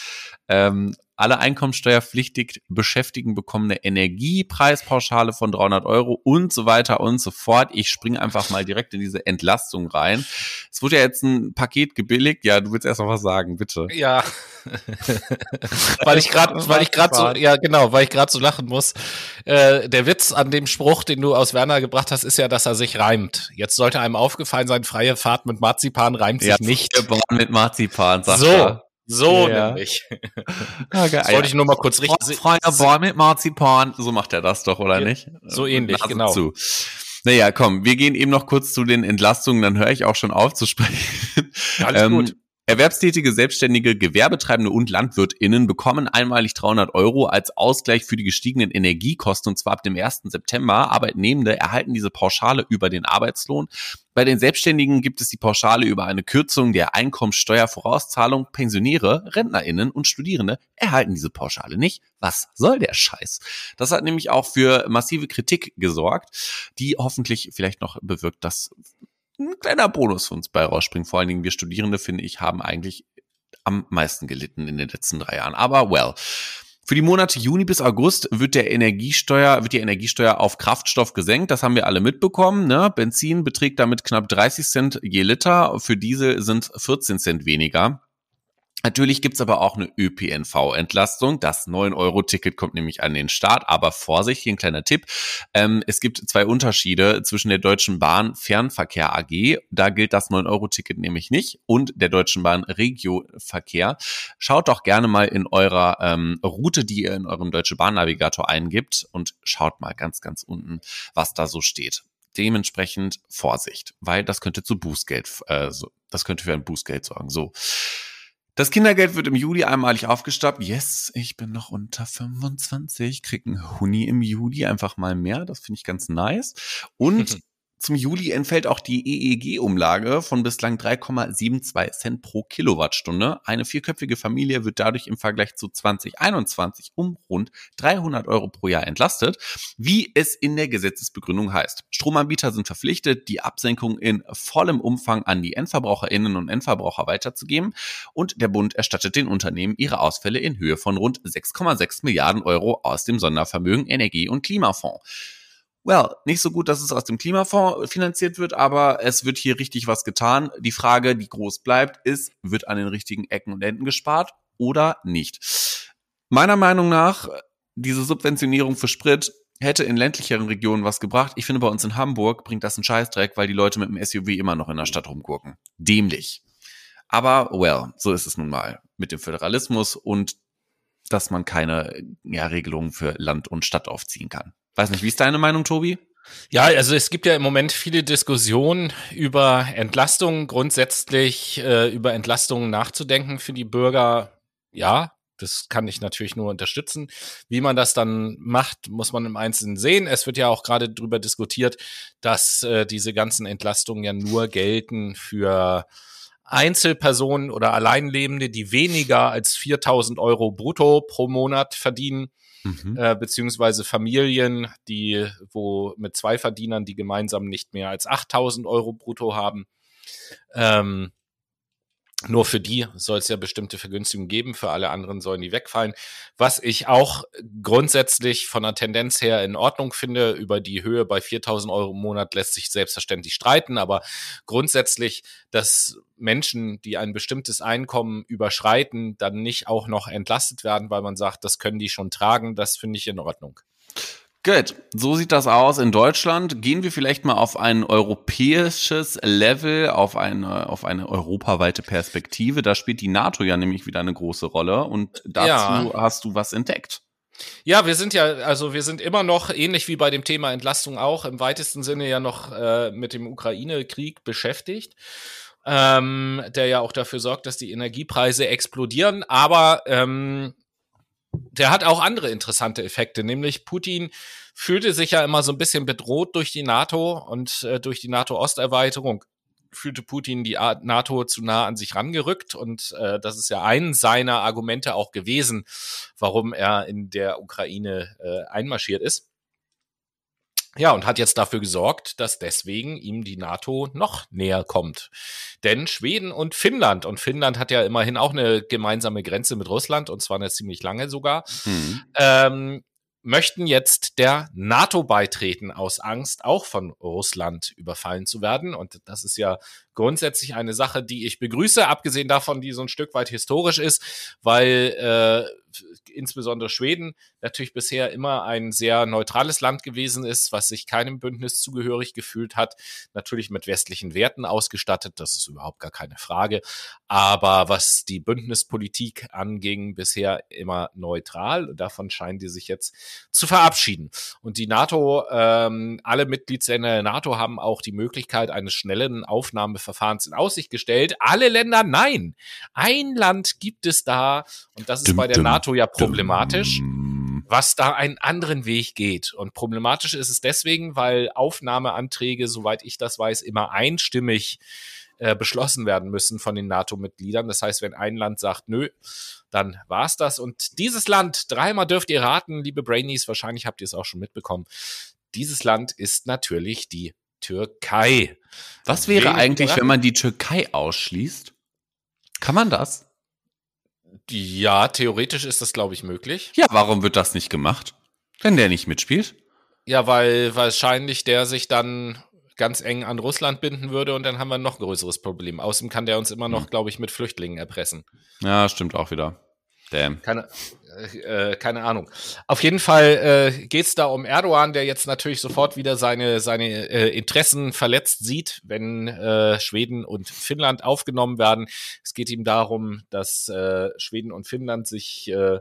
Ähm, alle einkommensteuerpflichtig Beschäftigten bekommen eine Energiepreispauschale von 300 Euro und so weiter und so fort. Ich springe einfach mal direkt in diese Entlastung rein. Es wurde ja jetzt ein Paket gebilligt. Ja, du willst erst noch was sagen, bitte. Ja, *laughs* weil ich gerade, weil ich gerade so, ja genau, weil ich gerade so lachen muss. Äh, der Witz an dem Spruch, den du aus Werner gebracht hast, ist ja, dass er sich reimt. Jetzt sollte einem aufgefallen sein, freie Fahrt mit Marzipan reimt sich ja, nicht. Mit Marzipan, sagt so. Er. So ja. nämlich. *laughs* Ah, das wollte ich nur mal kurz richtig. Freier Ball mit Marzipan. So macht er das doch, oder ja, nicht? So ähnlich, Nase genau. Zu. Naja, komm, wir gehen eben noch kurz zu den Entlastungen, dann höre ich auch schon auf zu sprechen. Alles *laughs* ähm, gut. Erwerbstätige, Selbstständige, Gewerbetreibende und LandwirtInnen bekommen einmalig 300 Euro als Ausgleich für die gestiegenen Energiekosten und zwar ab dem 1. September. Arbeitnehmende erhalten diese Pauschale über den Arbeitslohn. Bei den Selbstständigen gibt es die Pauschale über eine Kürzung der Einkommensteuervorauszahlung. Pensionäre, RentnerInnen und Studierende erhalten diese Pauschale nicht. Was soll der Scheiß? Das hat nämlich auch für massive Kritik gesorgt, die hoffentlich vielleicht noch bewirkt, dass ein kleiner Bonus für uns bei rausspringt. Vor allen Dingen wir Studierende, finde ich, haben eigentlich am meisten gelitten in den letzten drei Jahren. Aber well. Für die Monate Juni bis August wird der Energiesteuer, wird die Energiesteuer auf Kraftstoff gesenkt. Das haben wir alle mitbekommen. Ne? Benzin beträgt damit knapp 30 Cent je Liter. Für Diesel sind 14 Cent weniger. Natürlich gibt's aber auch eine ÖPNV-Entlastung. Das 9-Euro-Ticket kommt nämlich an den Start. Aber Vorsicht, hier ein kleiner Tipp. Ähm, es gibt zwei Unterschiede zwischen der Deutschen Bahn Fernverkehr AG. Da gilt das 9-Euro-Ticket nämlich nicht. Und der Deutschen Bahn Regio-Verkehr. Schaut doch gerne mal in eurer ähm, Route, die ihr in eurem Deutsche Bahn-Navigator eingibt und schaut mal ganz, ganz unten, was da so steht. dementsprechend Vorsicht, weil das könnte zu Bußgeld, äh, so, das könnte für ein Bußgeld sorgen. So. Das Kindergeld wird im Juli einmalig aufgestockt. Yes, ich bin noch unter 25, krieg ein Huni im Juli einfach mal mehr. Das finde ich ganz nice. Und *laughs* Zum Juli entfällt auch die EEG-Umlage von bislang 3,72 Cent pro Kilowattstunde. Eine vierköpfige Familie wird dadurch im Vergleich zu 2021 um rund 300 Euro pro Jahr entlastet, wie es in der Gesetzesbegründung heißt. Stromanbieter sind verpflichtet, die Absenkung in vollem Umfang an die Endverbraucherinnen und Endverbraucher weiterzugeben und der Bund erstattet den Unternehmen ihre Ausfälle in Höhe von rund 6,6 Milliarden Euro aus dem Sondervermögen Energie- und Klimafonds well, nicht so gut, dass es aus dem Klimafonds finanziert wird, aber es wird hier richtig was getan. Die Frage, die groß bleibt, ist, wird an den richtigen Ecken und Enden gespart oder nicht? Meiner Meinung nach, diese Subventionierung für Sprit hätte in ländlicheren Regionen was gebracht. Ich finde, bei uns in Hamburg bringt das einen Scheißdreck, weil die Leute mit dem SUV immer noch in der Stadt rumgurken. Dämlich. Aber, well, so ist es nun mal mit dem Föderalismus und dass man keine ja, Regelungen für Land und Stadt aufziehen kann. Weiß nicht, wie ist deine Meinung, Tobi? Ja, also es gibt ja im Moment viele Diskussionen über Entlastungen, grundsätzlich äh, über Entlastungen nachzudenken für die Bürger. Ja, das kann ich natürlich nur unterstützen. Wie man das dann macht, muss man im Einzelnen sehen. Es wird ja auch gerade darüber diskutiert, dass äh, diese ganzen Entlastungen ja nur gelten für Einzelpersonen oder Alleinlebende, die weniger als 4000 Euro brutto pro Monat verdienen mhm. äh, beziehungsweise Familien, die, wo mit zwei Verdienern, die gemeinsam nicht mehr als 8000 Euro brutto haben. Ähm, nur für die soll es ja bestimmte Vergünstigungen geben, für alle anderen sollen die wegfallen. Was ich auch grundsätzlich von der Tendenz her in Ordnung finde, über die Höhe bei 4000 Euro im Monat lässt sich selbstverständlich streiten, aber grundsätzlich, dass Menschen, die ein bestimmtes Einkommen überschreiten, dann nicht auch noch entlastet werden, weil man sagt, das können die schon tragen, das finde ich in Ordnung. Gut, so sieht das aus in Deutschland. Gehen wir vielleicht mal auf ein europäisches Level, auf eine, auf eine europaweite Perspektive. Da spielt die NATO ja nämlich wieder eine große Rolle und dazu ja. hast du was entdeckt. Ja, wir sind ja, also wir sind immer noch, ähnlich wie bei dem Thema Entlastung auch, im weitesten Sinne ja noch äh, mit dem Ukraine-Krieg beschäftigt. Ähm, der ja auch dafür sorgt, dass die Energiepreise explodieren. Aber ähm, der hat auch andere interessante Effekte, nämlich Putin fühlte sich ja immer so ein bisschen bedroht durch die NATO und äh, durch die NATO-Osterweiterung fühlte Putin die NATO zu nah an sich rangerückt und äh, das ist ja ein seiner Argumente auch gewesen, warum er in der Ukraine äh, einmarschiert ist. Ja, und hat jetzt dafür gesorgt, dass deswegen ihm die NATO noch näher kommt. Denn Schweden und Finnland, und Finnland hat ja immerhin auch eine gemeinsame Grenze mit Russland, und zwar eine ziemlich lange sogar, mhm. ähm, möchten jetzt der NATO beitreten aus Angst, auch von Russland überfallen zu werden. Und das ist ja grundsätzlich eine Sache, die ich begrüße, abgesehen davon, die so ein Stück weit historisch ist, weil äh, insbesondere Schweden natürlich bisher immer ein sehr neutrales Land gewesen ist, was sich keinem Bündnis zugehörig gefühlt hat, natürlich mit westlichen Werten ausgestattet, das ist überhaupt gar keine Frage, aber was die Bündnispolitik anging, bisher immer neutral, davon scheinen die sich jetzt zu verabschieden. Und die NATO, ähm, alle Mitgliedsländer der NATO haben auch die Möglichkeit eines schnellen Aufnahmeverfahrens in Aussicht gestellt. Alle Länder nein. Ein Land gibt es da und das ist bei der NATO ja problematisch, was da einen anderen Weg geht. Und problematisch ist es deswegen, weil Aufnahmeanträge, soweit ich das weiß, immer einstimmig äh, beschlossen werden müssen von den NATO-Mitgliedern. Das heißt, wenn ein Land sagt, nö, dann war's das. Und dieses Land, dreimal dürft ihr raten, liebe Brainies, wahrscheinlich habt ihr es auch schon mitbekommen. Dieses Land ist natürlich die Türkei. Was wäre eigentlich, wenn man die Türkei ausschließt? Kann man das? Ja, theoretisch ist das, glaube ich, möglich. Ja, warum wird das nicht gemacht? Wenn der nicht mitspielt? Ja, weil wahrscheinlich der sich dann ganz eng an Russland binden würde und dann haben wir ein noch größeres Problem. Außerdem kann der uns immer noch, hm. glaube ich, mit Flüchtlingen erpressen. Ja, stimmt auch wieder. Damn. Keine, äh, keine Ahnung. Auf jeden Fall äh, geht es da um Erdogan, der jetzt natürlich sofort wieder seine, seine äh, Interessen verletzt sieht, wenn äh, Schweden und Finnland aufgenommen werden. Es geht ihm darum, dass äh, Schweden und Finnland sich äh,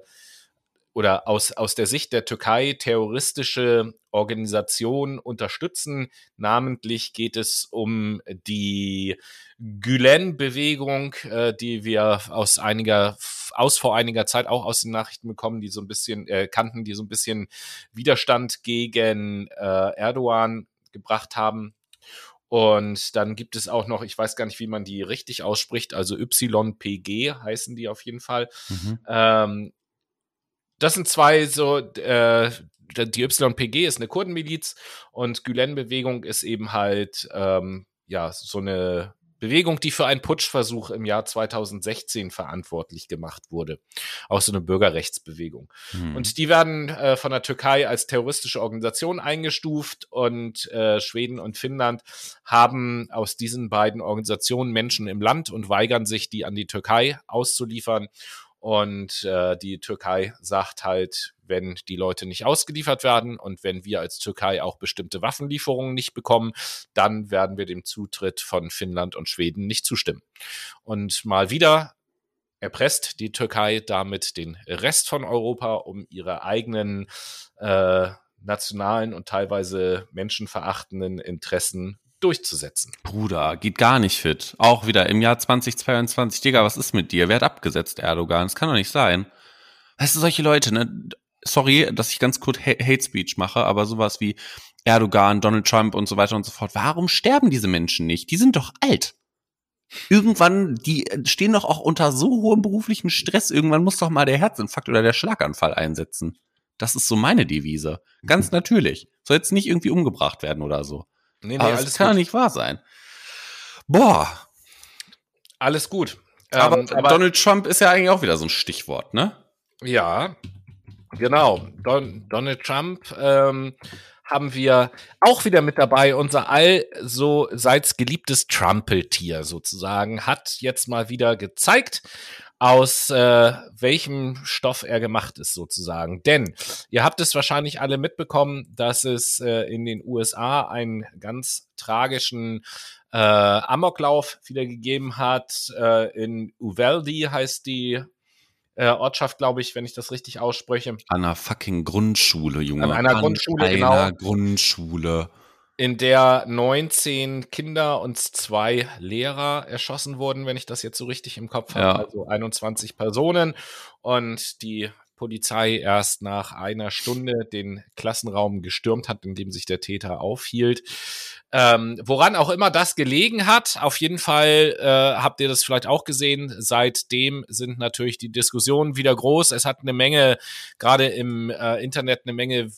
oder aus, aus der Sicht der Türkei terroristische Organisationen unterstützen. Namentlich geht es um die Gülen-Bewegung, äh, die wir aus einiger, aus vor einiger Zeit auch aus den Nachrichten bekommen, die so ein bisschen äh, kannten, die so ein bisschen Widerstand gegen äh, Erdogan gebracht haben. Und dann gibt es auch noch, ich weiß gar nicht, wie man die richtig ausspricht, also YPG heißen die auf jeden Fall. Mhm. Ähm, das sind zwei so, äh, die YPG ist eine Kurdenmiliz und Gülen-Bewegung ist eben halt, ähm, ja, so eine Bewegung, die für einen Putschversuch im Jahr 2016 verantwortlich gemacht wurde. Auch so eine Bürgerrechtsbewegung. Hm. Und die werden äh, von der Türkei als terroristische Organisation eingestuft und äh, Schweden und Finnland haben aus diesen beiden Organisationen Menschen im Land und weigern sich, die an die Türkei auszuliefern. Und äh, die Türkei sagt halt, wenn die Leute nicht ausgeliefert werden und wenn wir als Türkei auch bestimmte Waffenlieferungen nicht bekommen, dann werden wir dem Zutritt von Finnland und Schweden nicht zustimmen. Und mal wieder erpresst die Türkei damit den Rest von Europa, um ihre eigenen äh, nationalen und teilweise menschenverachtenden Interessen durchzusetzen. Bruder, geht gar nicht fit. Auch wieder im Jahr 2022. Digga, was ist mit dir? Wer hat abgesetzt, Erdogan? Das kann doch nicht sein. Weißt du, solche Leute, ne? Sorry, dass ich ganz kurz Hate Speech mache, aber sowas wie Erdogan, Donald Trump und so weiter und so fort. Warum sterben diese Menschen nicht? Die sind doch alt. Irgendwann, die stehen doch auch unter so hohem beruflichen Stress. Irgendwann muss doch mal der Herzinfarkt oder der Schlaganfall einsetzen. Das ist so meine Devise. Ganz *laughs* natürlich. Soll jetzt nicht irgendwie umgebracht werden oder so. Nee, nee, Aber das kann doch nicht wahr sein. Boah. Alles gut. Aber, ähm, aber, Donald Trump ist ja eigentlich auch wieder so ein Stichwort, ne? Ja, genau. Don, Donald Trump ähm, haben wir auch wieder mit dabei. Unser all so seits geliebtes Trumpeltier sozusagen hat jetzt mal wieder gezeigt, aus äh, welchem Stoff er gemacht ist sozusagen. Denn ihr habt es wahrscheinlich alle mitbekommen, dass es äh, in den USA einen ganz tragischen äh, Amoklauf wieder gegeben hat. Äh, in Uvalde heißt die äh, Ortschaft, glaube ich, wenn ich das richtig ausspreche. An einer fucking Grundschule, Junge. An einer An Grundschule, einer genau. Grundschule in der 19 Kinder und zwei Lehrer erschossen wurden, wenn ich das jetzt so richtig im Kopf habe. Ja. Also 21 Personen und die Polizei erst nach einer Stunde den Klassenraum gestürmt hat, in dem sich der Täter aufhielt. Ähm, woran auch immer das gelegen hat, auf jeden Fall äh, habt ihr das vielleicht auch gesehen. Seitdem sind natürlich die Diskussionen wieder groß. Es hat eine Menge, gerade im äh, Internet, eine Menge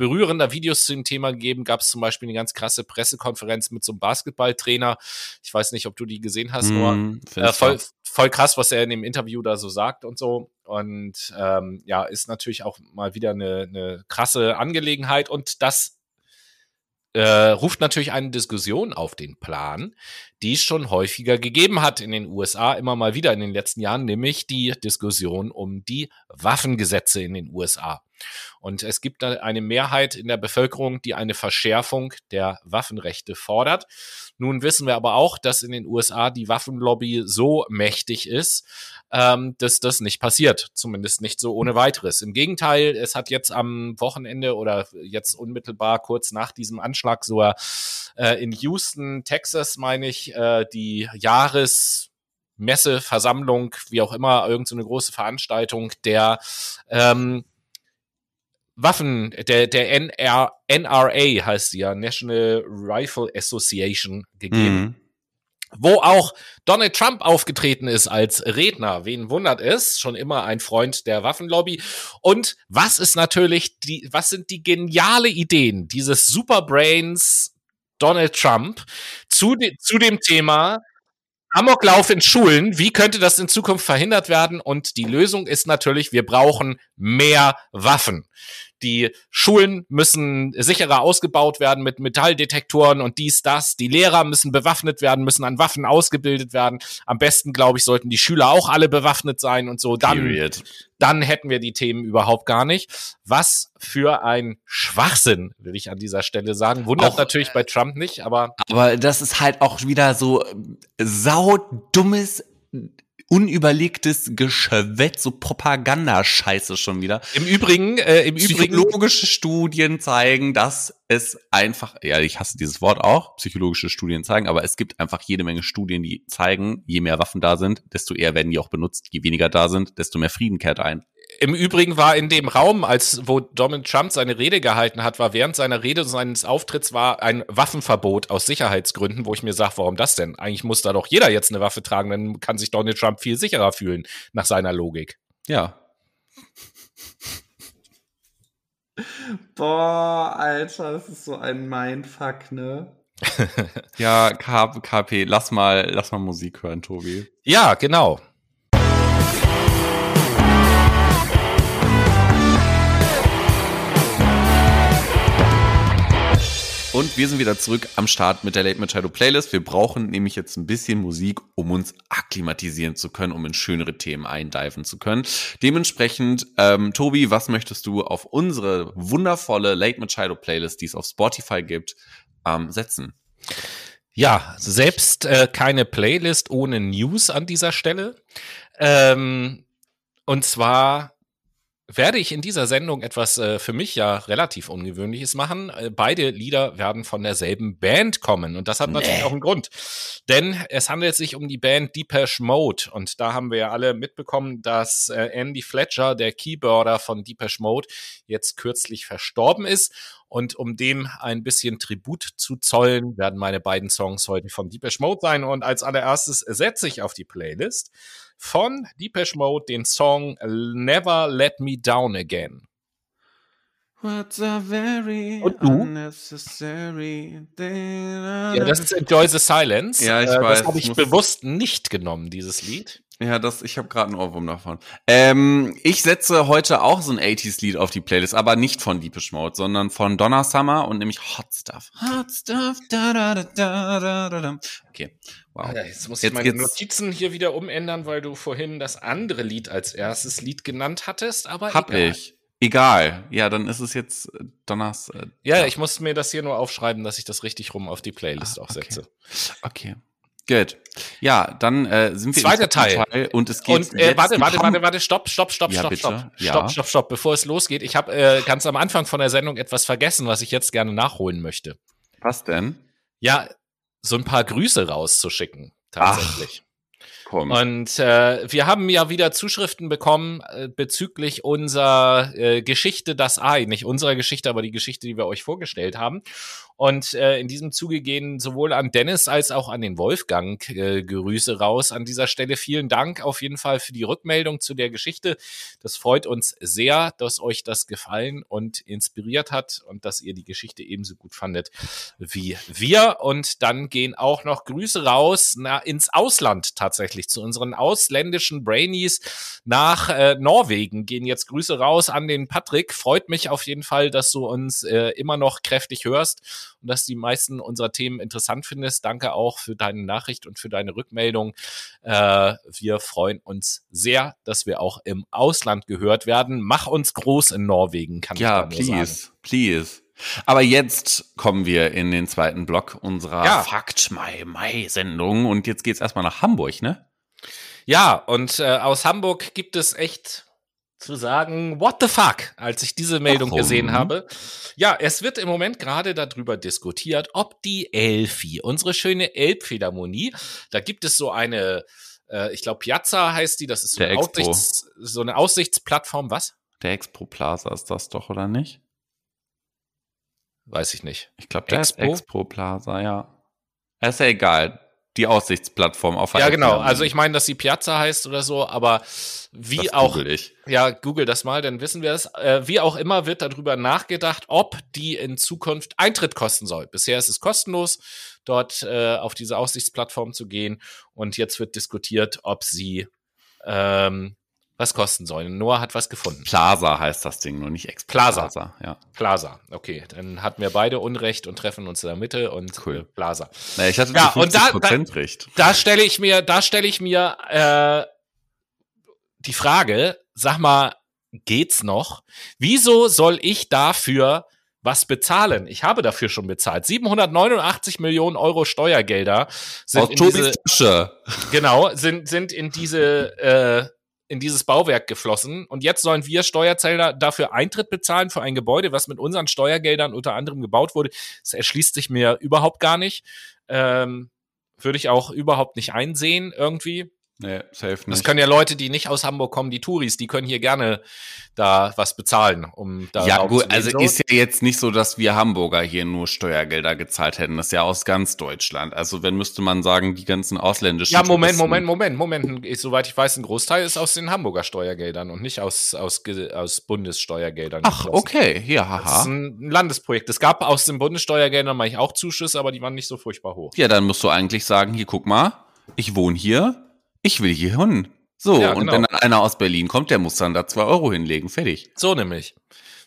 berührender Videos zu dem Thema gegeben. Gab es zum Beispiel eine ganz krasse Pressekonferenz mit so einem Basketballtrainer. Ich weiß nicht, ob du die gesehen hast, mm, äh, voll, voll krass, was er in dem Interview da so sagt und so. Und ähm, ja, ist natürlich auch mal wieder eine, eine krasse Angelegenheit. Und das äh, ruft natürlich eine Diskussion auf den Plan, die es schon häufiger gegeben hat in den USA, immer mal wieder in den letzten Jahren, nämlich die Diskussion um die Waffengesetze in den USA. Und es gibt eine Mehrheit in der Bevölkerung, die eine Verschärfung der Waffenrechte fordert. Nun wissen wir aber auch, dass in den USA die Waffenlobby so mächtig ist, ähm, dass das nicht passiert. Zumindest nicht so ohne weiteres. Im Gegenteil, es hat jetzt am Wochenende oder jetzt unmittelbar kurz nach diesem Anschlag so äh, in Houston, Texas, meine ich, äh, die Jahres Messe, Versammlung, wie auch immer, irgendeine so große Veranstaltung der ähm, Waffen, der, der NR, NRA heißt sie ja, National Rifle Association gegeben. Mhm. Wo auch Donald Trump aufgetreten ist als Redner. Wen wundert es? Schon immer ein Freund der Waffenlobby. Und was ist natürlich die, was sind die geniale Ideen dieses Superbrains Donald Trump zu, de, zu dem Thema Amoklauf in Schulen. Wie könnte das in Zukunft verhindert werden? Und die Lösung ist natürlich, wir brauchen mehr Waffen. Die Schulen müssen sicherer ausgebaut werden mit Metalldetektoren und dies, das. Die Lehrer müssen bewaffnet werden, müssen an Waffen ausgebildet werden. Am besten, glaube ich, sollten die Schüler auch alle bewaffnet sein und so. Dann, dann hätten wir die Themen überhaupt gar nicht. Was für ein Schwachsinn, will ich an dieser Stelle sagen. Wundert auch, natürlich bei Trump nicht, aber. Aber das ist halt auch wieder so saudummes unüberlegtes Geschwätz, so Propagandascheiße schon wieder. Im Übrigen, äh, im Psychologische Studien zeigen, dass es einfach, ja, ich hasse dieses Wort auch, psychologische Studien zeigen, aber es gibt einfach jede Menge Studien, die zeigen, je mehr Waffen da sind, desto eher werden die auch benutzt, je weniger da sind, desto mehr Frieden kehrt ein. Im Übrigen war in dem Raum, als wo Donald Trump seine Rede gehalten hat, war während seiner Rede seines Auftritts war ein Waffenverbot aus Sicherheitsgründen, wo ich mir sage, warum das denn? Eigentlich muss da doch jeder jetzt eine Waffe tragen, dann kann sich Donald Trump viel sicherer fühlen nach seiner Logik. Ja. Boah, Alter, das ist so ein Mindfuck, ne? *laughs* ja, KP, lass mal, lass mal Musik hören, Tobi. Ja, genau. Und wir sind wieder zurück am Start mit der Late Machado Playlist. Wir brauchen nämlich jetzt ein bisschen Musik, um uns akklimatisieren zu können, um in schönere Themen eindiven zu können. Dementsprechend, ähm, Tobi, was möchtest du auf unsere wundervolle Late Machado Playlist, die es auf Spotify gibt, ähm, setzen? Ja, selbst äh, keine Playlist ohne News an dieser Stelle. Ähm, und zwar werde ich in dieser Sendung etwas äh, für mich ja relativ Ungewöhnliches machen. Äh, beide Lieder werden von derselben Band kommen und das hat nee. natürlich auch einen Grund. Denn es handelt sich um die Band Depeche Mode und da haben wir ja alle mitbekommen, dass äh, Andy Fletcher, der Keyboarder von Depeche Mode, jetzt kürzlich verstorben ist und um dem ein bisschen Tribut zu zollen, werden meine beiden Songs heute von Depeche Mode sein und als allererstes setze ich auf die Playlist von Depeche Mode den Song Never Let Me Down Again. What's a very Und du? unnecessary thing. Ja, das ist Enjoy the Silence. Ja, ich äh, weiß. Das habe ich bewusst nicht genommen, dieses Lied. Ja, das, ich habe gerade einen Ohrwurm davon. Ähm, ich setze heute auch so ein 80s-Lied auf die Playlist, aber nicht von Deepish Mode, sondern von Donna Summer und nämlich Hot Stuff. Hot Stuff, da da da da da da. Okay, wow. Ja, jetzt muss ich jetzt, meine Notizen hier wieder umändern, weil du vorhin das andere Lied als erstes Lied genannt hattest, aber Hab egal. ich. Egal. Ja, dann ist es jetzt äh, Donners. Äh, ja, ich muss mir das hier nur aufschreiben, dass ich das richtig rum auf die Playlist ah, okay. auch setze. Okay. Gut. Ja, dann äh, sind wir Zweiter Teil. Teil. und es geht und, äh, warte, warte, warte, warte, stopp, stopp, stopp, ja, stopp, bitte? stopp, ja. stopp, stopp, stopp, bevor es losgeht. Ich habe äh, ganz am Anfang von der Sendung etwas vergessen, was ich jetzt gerne nachholen möchte. Was denn? Ja, so ein paar Grüße rauszuschicken, tatsächlich. Ach. Komm. Und äh, wir haben ja wieder Zuschriften bekommen äh, bezüglich unserer äh, Geschichte das Ei. Nicht unserer Geschichte, aber die Geschichte, die wir euch vorgestellt haben. Und äh, in diesem Zuge gehen sowohl an Dennis als auch an den Wolfgang äh, Grüße raus. An dieser Stelle vielen Dank auf jeden Fall für die Rückmeldung zu der Geschichte. Das freut uns sehr, dass euch das gefallen und inspiriert hat und dass ihr die Geschichte ebenso gut fandet wie wir. Und dann gehen auch noch Grüße raus na, ins Ausland tatsächlich zu unseren ausländischen Brainies nach äh, Norwegen. Gehen jetzt Grüße raus an den Patrick. Freut mich auf jeden Fall, dass du uns äh, immer noch kräftig hörst und dass die meisten unserer Themen interessant findest. Danke auch für deine Nachricht und für deine Rückmeldung. Äh, wir freuen uns sehr, dass wir auch im Ausland gehört werden. Mach uns groß in Norwegen, kann ja, ich please, sagen. please. Aber jetzt kommen wir in den zweiten Block unserer ja. Fakt Mai Mai Sendung und jetzt geht's erstmal nach Hamburg, ne? Ja, und äh, aus Hamburg gibt es echt zu sagen, what the fuck, als ich diese Meldung Warum? gesehen habe. Ja, es wird im Moment gerade darüber diskutiert, ob die Elfi, unsere schöne Elbphilharmonie, da gibt es so eine, äh, ich glaube Piazza heißt die, das ist so eine, Aussichts, so eine Aussichtsplattform, was? Der Expo Plaza ist das doch, oder nicht? Weiß ich nicht. Ich glaube, der Expo? Expo Plaza, ja. Ist ja egal die Aussichtsplattform auf Ja, genau. Also ich meine, dass sie Piazza heißt oder so, aber wie das auch. Google ich. Ja, google das mal, dann wissen wir es. Äh, wie auch immer wird darüber nachgedacht, ob die in Zukunft Eintritt kosten soll. Bisher ist es kostenlos, dort äh, auf diese Aussichtsplattform zu gehen. Und jetzt wird diskutiert, ob sie ähm, was kosten sollen. Noah hat was gefunden. Plaza heißt das Ding, nur nicht Expo. Plaza. Plaza, ja. Plaza, okay. Dann hatten wir beide Unrecht und treffen uns in der Mitte und cool. Äh, Plaza. Na, ich hatte ja, und da, da, recht. Da stelle ich mir, da stelle ich mir äh, die Frage, sag mal, geht's noch? Wieso soll ich dafür was bezahlen. Ich habe dafür schon bezahlt. 789 Millionen Euro Steuergelder sind Aus in diese, Tasche. genau, sind, sind in diese, äh, in dieses Bauwerk geflossen. Und jetzt sollen wir Steuerzahler dafür Eintritt bezahlen für ein Gebäude, was mit unseren Steuergeldern unter anderem gebaut wurde. Das erschließt sich mir überhaupt gar nicht. Ähm, würde ich auch überhaupt nicht einsehen irgendwie. Nee, safe Das nicht. können ja Leute, die nicht aus Hamburg kommen, die Touris, die können hier gerne da was bezahlen, um da ja, gut, also So. ist ja jetzt nicht so, dass wir Hamburger hier nur Steuergelder gezahlt hätten. Das ist ja aus ganz Deutschland. Also wenn müsste man sagen, die ganzen ausländischen. Ja, Moment, Moment, Moment, Moment. Soweit ich weiß, ein Großteil ist aus den Hamburger Steuergeldern und nicht aus, aus, aus Bundessteuergeldern. Ach, okay, ja, Das ist haha. ein Landesprojekt. Es gab aus den Bundessteuergeldern mal ich auch Zuschüsse, aber die waren nicht so furchtbar hoch. Ja, dann musst du eigentlich sagen, hier, guck mal, ich wohne hier, ich will hier hin. So, Ja, und genau. wenn dann einer aus Berlin kommt, der muss dann da zwei Euro hinlegen, fertig. So nämlich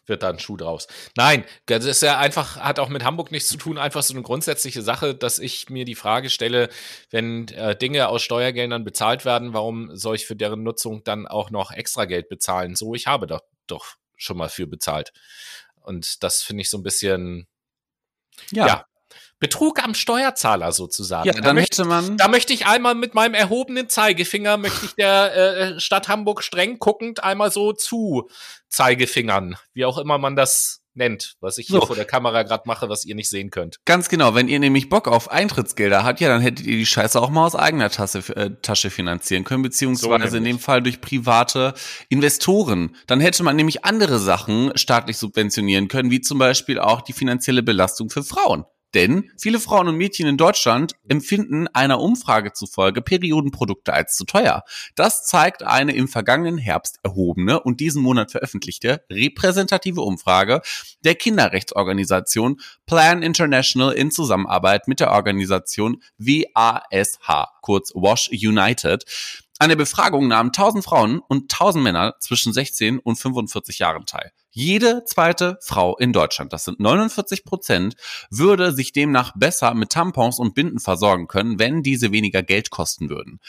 wird da ein Schuh draus. Nein, das ist ja einfach, hat auch mit Hamburg nichts zu tun, einfach so eine grundsätzliche Sache, dass ich mir die Frage stelle, wenn äh, Dinge aus Steuergeldern bezahlt werden, warum soll ich für deren Nutzung dann auch noch extra Geld bezahlen? So, ich habe doch, doch schon mal für bezahlt. Und das finde ich so ein bisschen, ja. Betrug am Steuerzahler sozusagen. Ja, Da dann möchte- hätte man. da möchte ich einmal mit meinem erhobenen Zeigefinger, möchte ich der äh, Stadt Hamburg streng guckend einmal so zu Zeigefingern, wie auch immer man das nennt, was ich hier So. vor der Kamera gerade mache, was ihr nicht sehen könnt. Ganz genau, wenn ihr nämlich Bock auf Eintrittsgelder habt, ja, dann hättet ihr die Scheiße auch mal aus eigener Tasse, äh, Tasche finanzieren können, beziehungsweise So in dem Fall durch private Investoren. Dann hätte man nämlich andere Sachen staatlich subventionieren können, wie zum Beispiel auch die finanzielle Belastung für Frauen. Denn viele Frauen und Mädchen in Deutschland empfinden einer Umfrage zufolge Periodenprodukte als zu teuer. Das zeigt eine im vergangenen Herbst erhobene und diesen Monat veröffentlichte repräsentative Umfrage der Kinderrechtsorganisation Plan International in Zusammenarbeit mit der Organisation WASH, kurz Wash United. An der Befragung nahmen 1000 Frauen und 1000 Männer zwischen 16 und 45 Jahren teil. Jede zweite Frau in Deutschland, das sind 49 Prozent, würde sich demnach besser mit Tampons und Binden versorgen können, wenn diese weniger Geld kosten würden.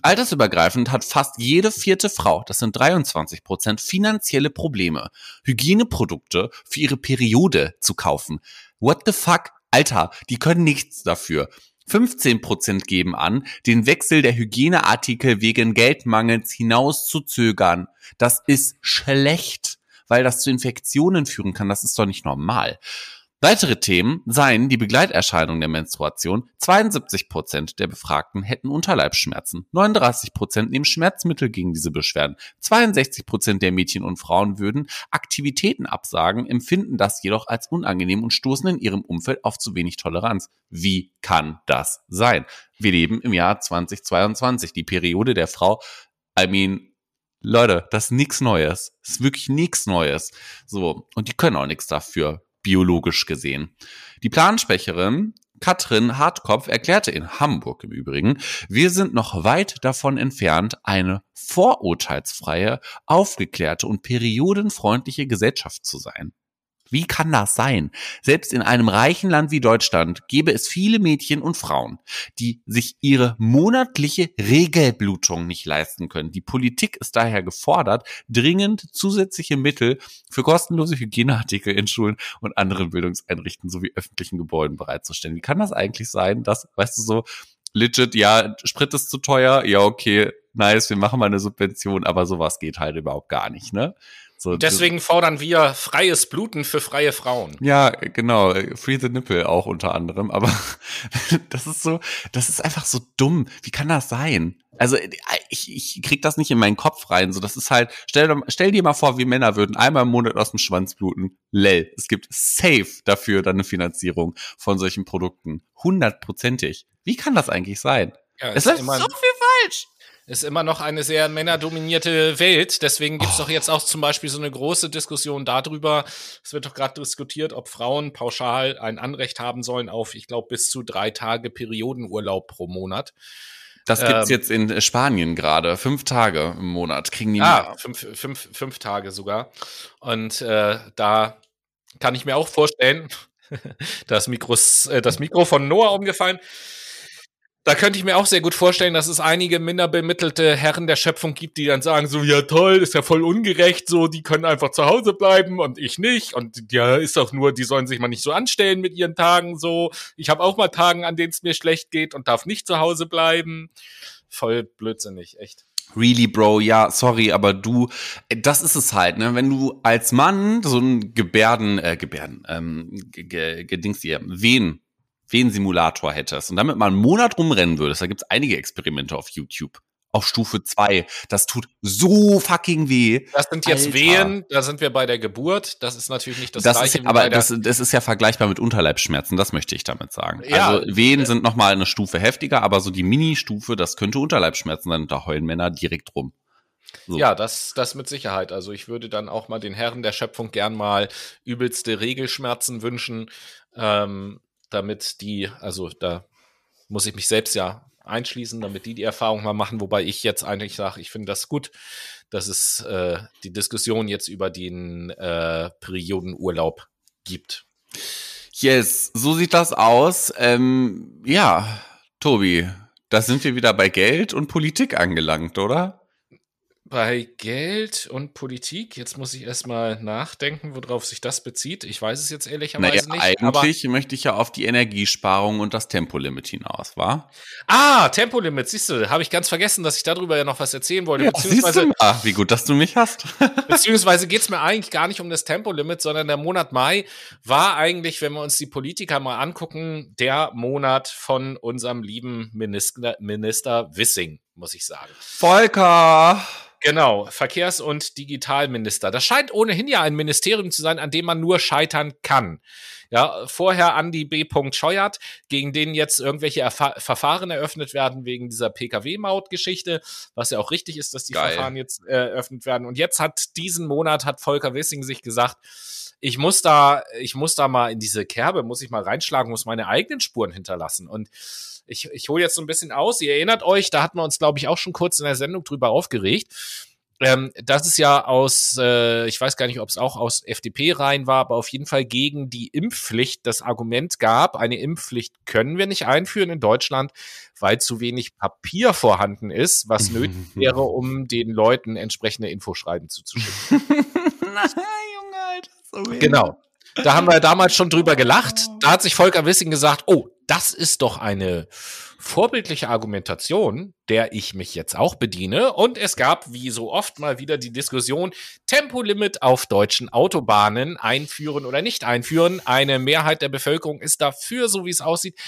Altersübergreifend hat fast jede vierte Frau, das sind 23 Prozent, finanzielle Probleme, Hygieneprodukte für ihre Periode zu kaufen. What the fuck? Alter, die können nichts dafür. 15 Prozent geben an, den Wechsel der Hygieneartikel wegen Geldmangels hinaus zu zögern. Das ist schlecht, weil das zu Infektionen führen kann. Das ist doch nicht normal. Weitere Themen seien die Begleiterscheinung der Menstruation. 72 Prozent der Befragten hätten Unterleibsschmerzen. 39 Prozent nehmen Schmerzmittel gegen diese Beschwerden. 62 Prozent der Mädchen und Frauen würden Aktivitäten absagen, empfinden das jedoch als unangenehm und stoßen in ihrem Umfeld auf zu wenig Toleranz. Wie kann das sein? Wir leben im Jahr 2022. Die Periode der Frau, I mean, Leute, das ist nichts Neues. Das ist wirklich nichts Neues. So, und die können auch nichts dafür, biologisch gesehen. Die Plansprecherin Katrin Hartkopf erklärte in Hamburg im Übrigen, wir sind noch weit davon entfernt, eine vorurteilsfreie, aufgeklärte und periodenfreundliche Gesellschaft zu sein. Wie kann das sein? Selbst in einem reichen Land wie Deutschland gäbe es viele Mädchen und Frauen, die sich ihre monatliche Regelblutung nicht leisten können. Die Politik ist daher gefordert, dringend zusätzliche Mittel für kostenlose Hygieneartikel in Schulen und anderen Bildungseinrichtungen sowie öffentlichen Gebäuden bereitzustellen. Wie kann das eigentlich sein, dass, weißt du, so legit, ja, Sprit ist zu teuer, ja, okay, nice, wir machen mal eine Subvention, aber sowas geht halt überhaupt gar nicht, ne? So, Deswegen fordern wir freies Bluten für freie Frauen. ja, genau. Free the Nipple auch unter anderem. Aber *laughs* das ist so, das ist einfach so dumm. Wie kann das sein? Also ich, ich krieg das nicht in meinen Kopf rein. So, das ist halt, stell, dir- stell dir mal vor, wir Männer würden einmal im Monat aus dem Schwanz bluten. Lell. Es gibt safe dafür dann eine Finanzierung von solchen Produkten. Hundertprozentig. Wie kann das eigentlich sein? Ja, Es ist läuft so viel falsch. Ist immer noch eine sehr männerdominierte Welt. Deswegen gibt es doch jetzt auch zum Beispiel so eine große Diskussion darüber. Es wird doch gerade diskutiert, ob Frauen pauschal ein Anrecht haben sollen auf, ich glaube, bis zu drei Tage Periodenurlaub pro Monat. Das gibt's Ähm, jetzt in Spanien gerade. Fünf Tage im Monat kriegen die Ah, fünf, fünf, fünf Tage sogar. Und äh, da kann ich mir auch vorstellen, *laughs* das, Mikros, äh, das Mikro von Noah umgefallen. Da könnte ich mir auch sehr gut vorstellen, dass es einige minder bemittelte Herren der Schöpfung gibt, die dann sagen so, ja toll, ist ja voll ungerecht, so, die können einfach zu Hause bleiben und ich nicht. Und ja, ist doch nur, die sollen sich mal nicht so anstellen mit ihren Tagen so. Ich habe auch mal Tagen, an denen es mir schlecht geht und darf nicht zu Hause bleiben. Voll blödsinnig, echt. Really, Bro, ja, sorry, aber du, äh, das ist es halt, ne? Wenn du als Mann so ein Gebärden, äh, Gebärden, ähm, gedings hier, wen Wehensimulator hättest und damit mal einen Monat rumrennen würdest, da gibt's einige Experimente auf YouTube. Auf Stufe 2. Das tut so fucking weh. Das sind jetzt Alter. Wehen, da sind wir bei der Geburt. Das ist natürlich nicht das, das gleiche. Ist, aber das, das ist ja vergleichbar mit Unterleibsschmerzen, das möchte ich damit sagen. Ja, also Wehen äh, sind nochmal eine Stufe heftiger, aber so die Mini-Stufe, das könnte Unterleibsschmerzen sein da heulen Männer direkt rum. So. Ja, das, das mit Sicherheit. Also ich würde dann auch mal den Herren der Schöpfung gern mal übelste Regelschmerzen wünschen. Ähm, damit die, also da muss ich mich selbst ja einschließen, damit die die Erfahrung mal machen, wobei ich jetzt eigentlich sage, ich finde das gut, dass es äh, die Diskussion jetzt über den äh, Periodenurlaub gibt. Yes, so sieht das aus. Ähm, ja, Tobi, da sind wir wieder bei Geld und Politik angelangt, oder? Bei Geld und Politik, jetzt muss ich erstmal nachdenken, worauf sich das bezieht. Ich weiß es jetzt ehrlicherweise naja, nicht. Eigentlich möchte ich ja auf die Energiesparung und das Tempolimit hinaus, war? Ah, Tempolimit, siehst du, habe ich ganz vergessen, dass ich darüber ja noch was erzählen wollte. Ja, beziehungsweise, siehst du mal, wie gut, dass du mich hast. *laughs* beziehungsweise geht es mir eigentlich gar nicht um das Tempolimit, sondern der Monat Mai war eigentlich, wenn wir uns die Politiker mal angucken, der Monat von unserem lieben Minister, Minister Wissing, muss ich sagen. Volker! Genau, Verkehrs- und Digitalminister. Das scheint ohnehin ja ein Ministerium zu sein, an dem man nur scheitern kann. Ja, vorher Andi B. Scheuert, gegen den jetzt irgendwelche Erfa Verfahren eröffnet werden wegen dieser Pkw-Maut-Geschichte, was ja auch richtig ist, dass die Geil. Verfahren jetzt äh, eröffnet werden. Und jetzt hat diesen Monat hat Volker Wissing sich gesagt, ich muss da, ich muss da mal in diese Kerbe, muss ich mal reinschlagen, muss meine eigenen Spuren hinterlassen. Und ich, ich hole jetzt so ein bisschen aus. Ihr erinnert euch, da hatten wir uns, glaube ich, auch schon kurz in der Sendung drüber aufgeregt. Ähm, das ist ja aus, äh, ich weiß gar nicht, ob es auch aus FDP-Reihen war, aber auf jeden Fall gegen die Impfpflicht das Argument gab, eine Impfpflicht können wir nicht einführen in Deutschland, weil zu wenig Papier vorhanden ist, was *laughs* nötig wäre, um den Leuten entsprechende Infoschreiben zuzuschicken. *laughs* Nein, Junge, Alter, so Genau. Da haben wir damals schon drüber gelacht. Da hat sich Volker Wissing gesagt, oh, das ist doch eine vorbildliche Argumentation, der ich mich jetzt auch bediene. Und es gab, wie so oft mal wieder die Diskussion, Tempolimit auf deutschen Autobahnen einführen oder nicht einführen. Eine Mehrheit der Bevölkerung ist dafür, so wie es aussieht.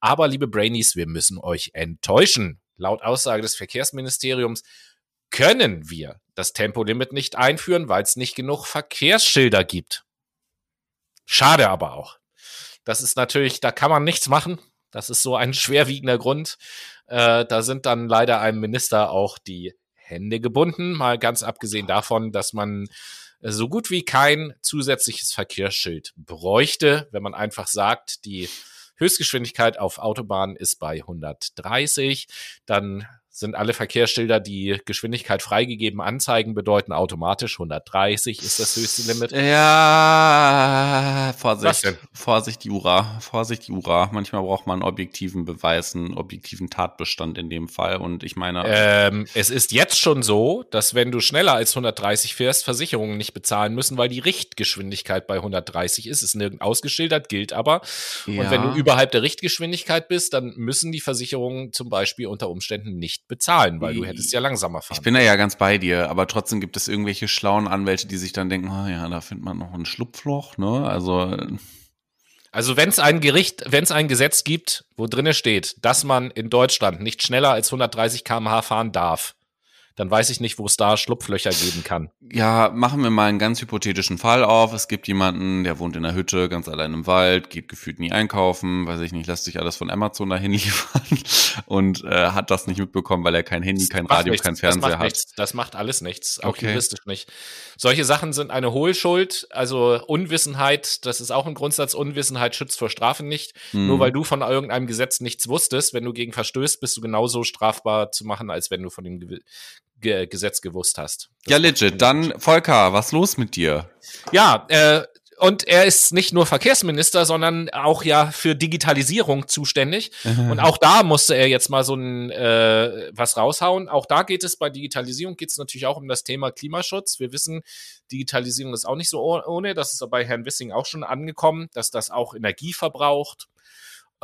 Aber, liebe Brainies, wir müssen euch enttäuschen. Laut Aussage des Verkehrsministeriums können wir das Tempolimit nicht einführen, weil es nicht genug Verkehrsschilder gibt. Schade aber auch. Das ist natürlich, da kann man nichts machen. Das ist so ein *laughs* schwerwiegender Grund. Äh, da sind dann leider einem Minister auch die Hände gebunden, mal ganz abgesehen davon, dass man so gut wie kein zusätzliches Verkehrsschild bräuchte, wenn man einfach sagt, die Höchstgeschwindigkeit auf Autobahnen ist bei 130, dann sind alle Verkehrsschilder, die Geschwindigkeit freigegeben anzeigen, bedeuten automatisch 130 ist das höchste Limit. Ja, Vorsicht, Vorsicht, Jura, Vorsicht, Jura. Manchmal braucht man objektiven Beweis, einen objektiven Tatbestand in dem Fall. Und ich meine, ähm, es ist jetzt schon so, dass wenn du schneller als 130 fährst, Versicherungen nicht bezahlen müssen, weil die Richtgeschwindigkeit bei 130 ist. Ist nirgend ausgeschildert, gilt aber. Ja. Und wenn du überhalb der Richtgeschwindigkeit bist, dann müssen die Versicherungen zum Beispiel unter Umständen nicht bezahlen, weil du hättest ja langsamer fahren. Ich bin da ja ganz bei dir, aber trotzdem gibt es irgendwelche schlauen Anwälte, die sich dann denken, oh ja, da findet man noch ein Schlupfloch, ne? Also also wenn es ein Gericht, wenn es ein Gesetz gibt, wo drinne steht, dass man in Deutschland nicht schneller als 130 km/h fahren darf, dann weiß ich nicht, wo es da Schlupflöcher geben kann. Ja, machen wir mal einen ganz hypothetischen Fall auf. Es gibt jemanden, der wohnt in der Hütte, ganz allein im Wald, geht gefühlt nie einkaufen, weiß ich nicht, lässt sich alles von Amazon dahin *laughs* liefern und äh, hat das nicht mitbekommen, weil er kein Handy, kein Radio, nichts, kein Fernseher hat. Nichts, das macht alles nichts, auch okay. juristisch nicht. Solche Sachen sind eine Hohlschuld, also Unwissenheit, das ist auch ein Grundsatz, Unwissenheit schützt vor Strafen nicht. Hm. Nur weil du von irgendeinem Gesetz nichts wusstest, wenn du gegen verstößt, bist du genauso strafbar zu machen, als wenn du von dem Ge Gesetz gewusst hast. Das ja, legit. Dann, Volker, was los mit dir? Ja, äh, und er ist nicht nur Verkehrsminister, sondern auch ja für Digitalisierung zuständig. Und auch da musste er jetzt mal so ein äh, was raushauen. Auch da geht es bei Digitalisierung geht es natürlich auch um das Thema Klimaschutz. Wir wissen, Digitalisierung ist auch nicht so ohne. Das ist bei Herrn Wissing auch schon angekommen, dass das auch Energie verbraucht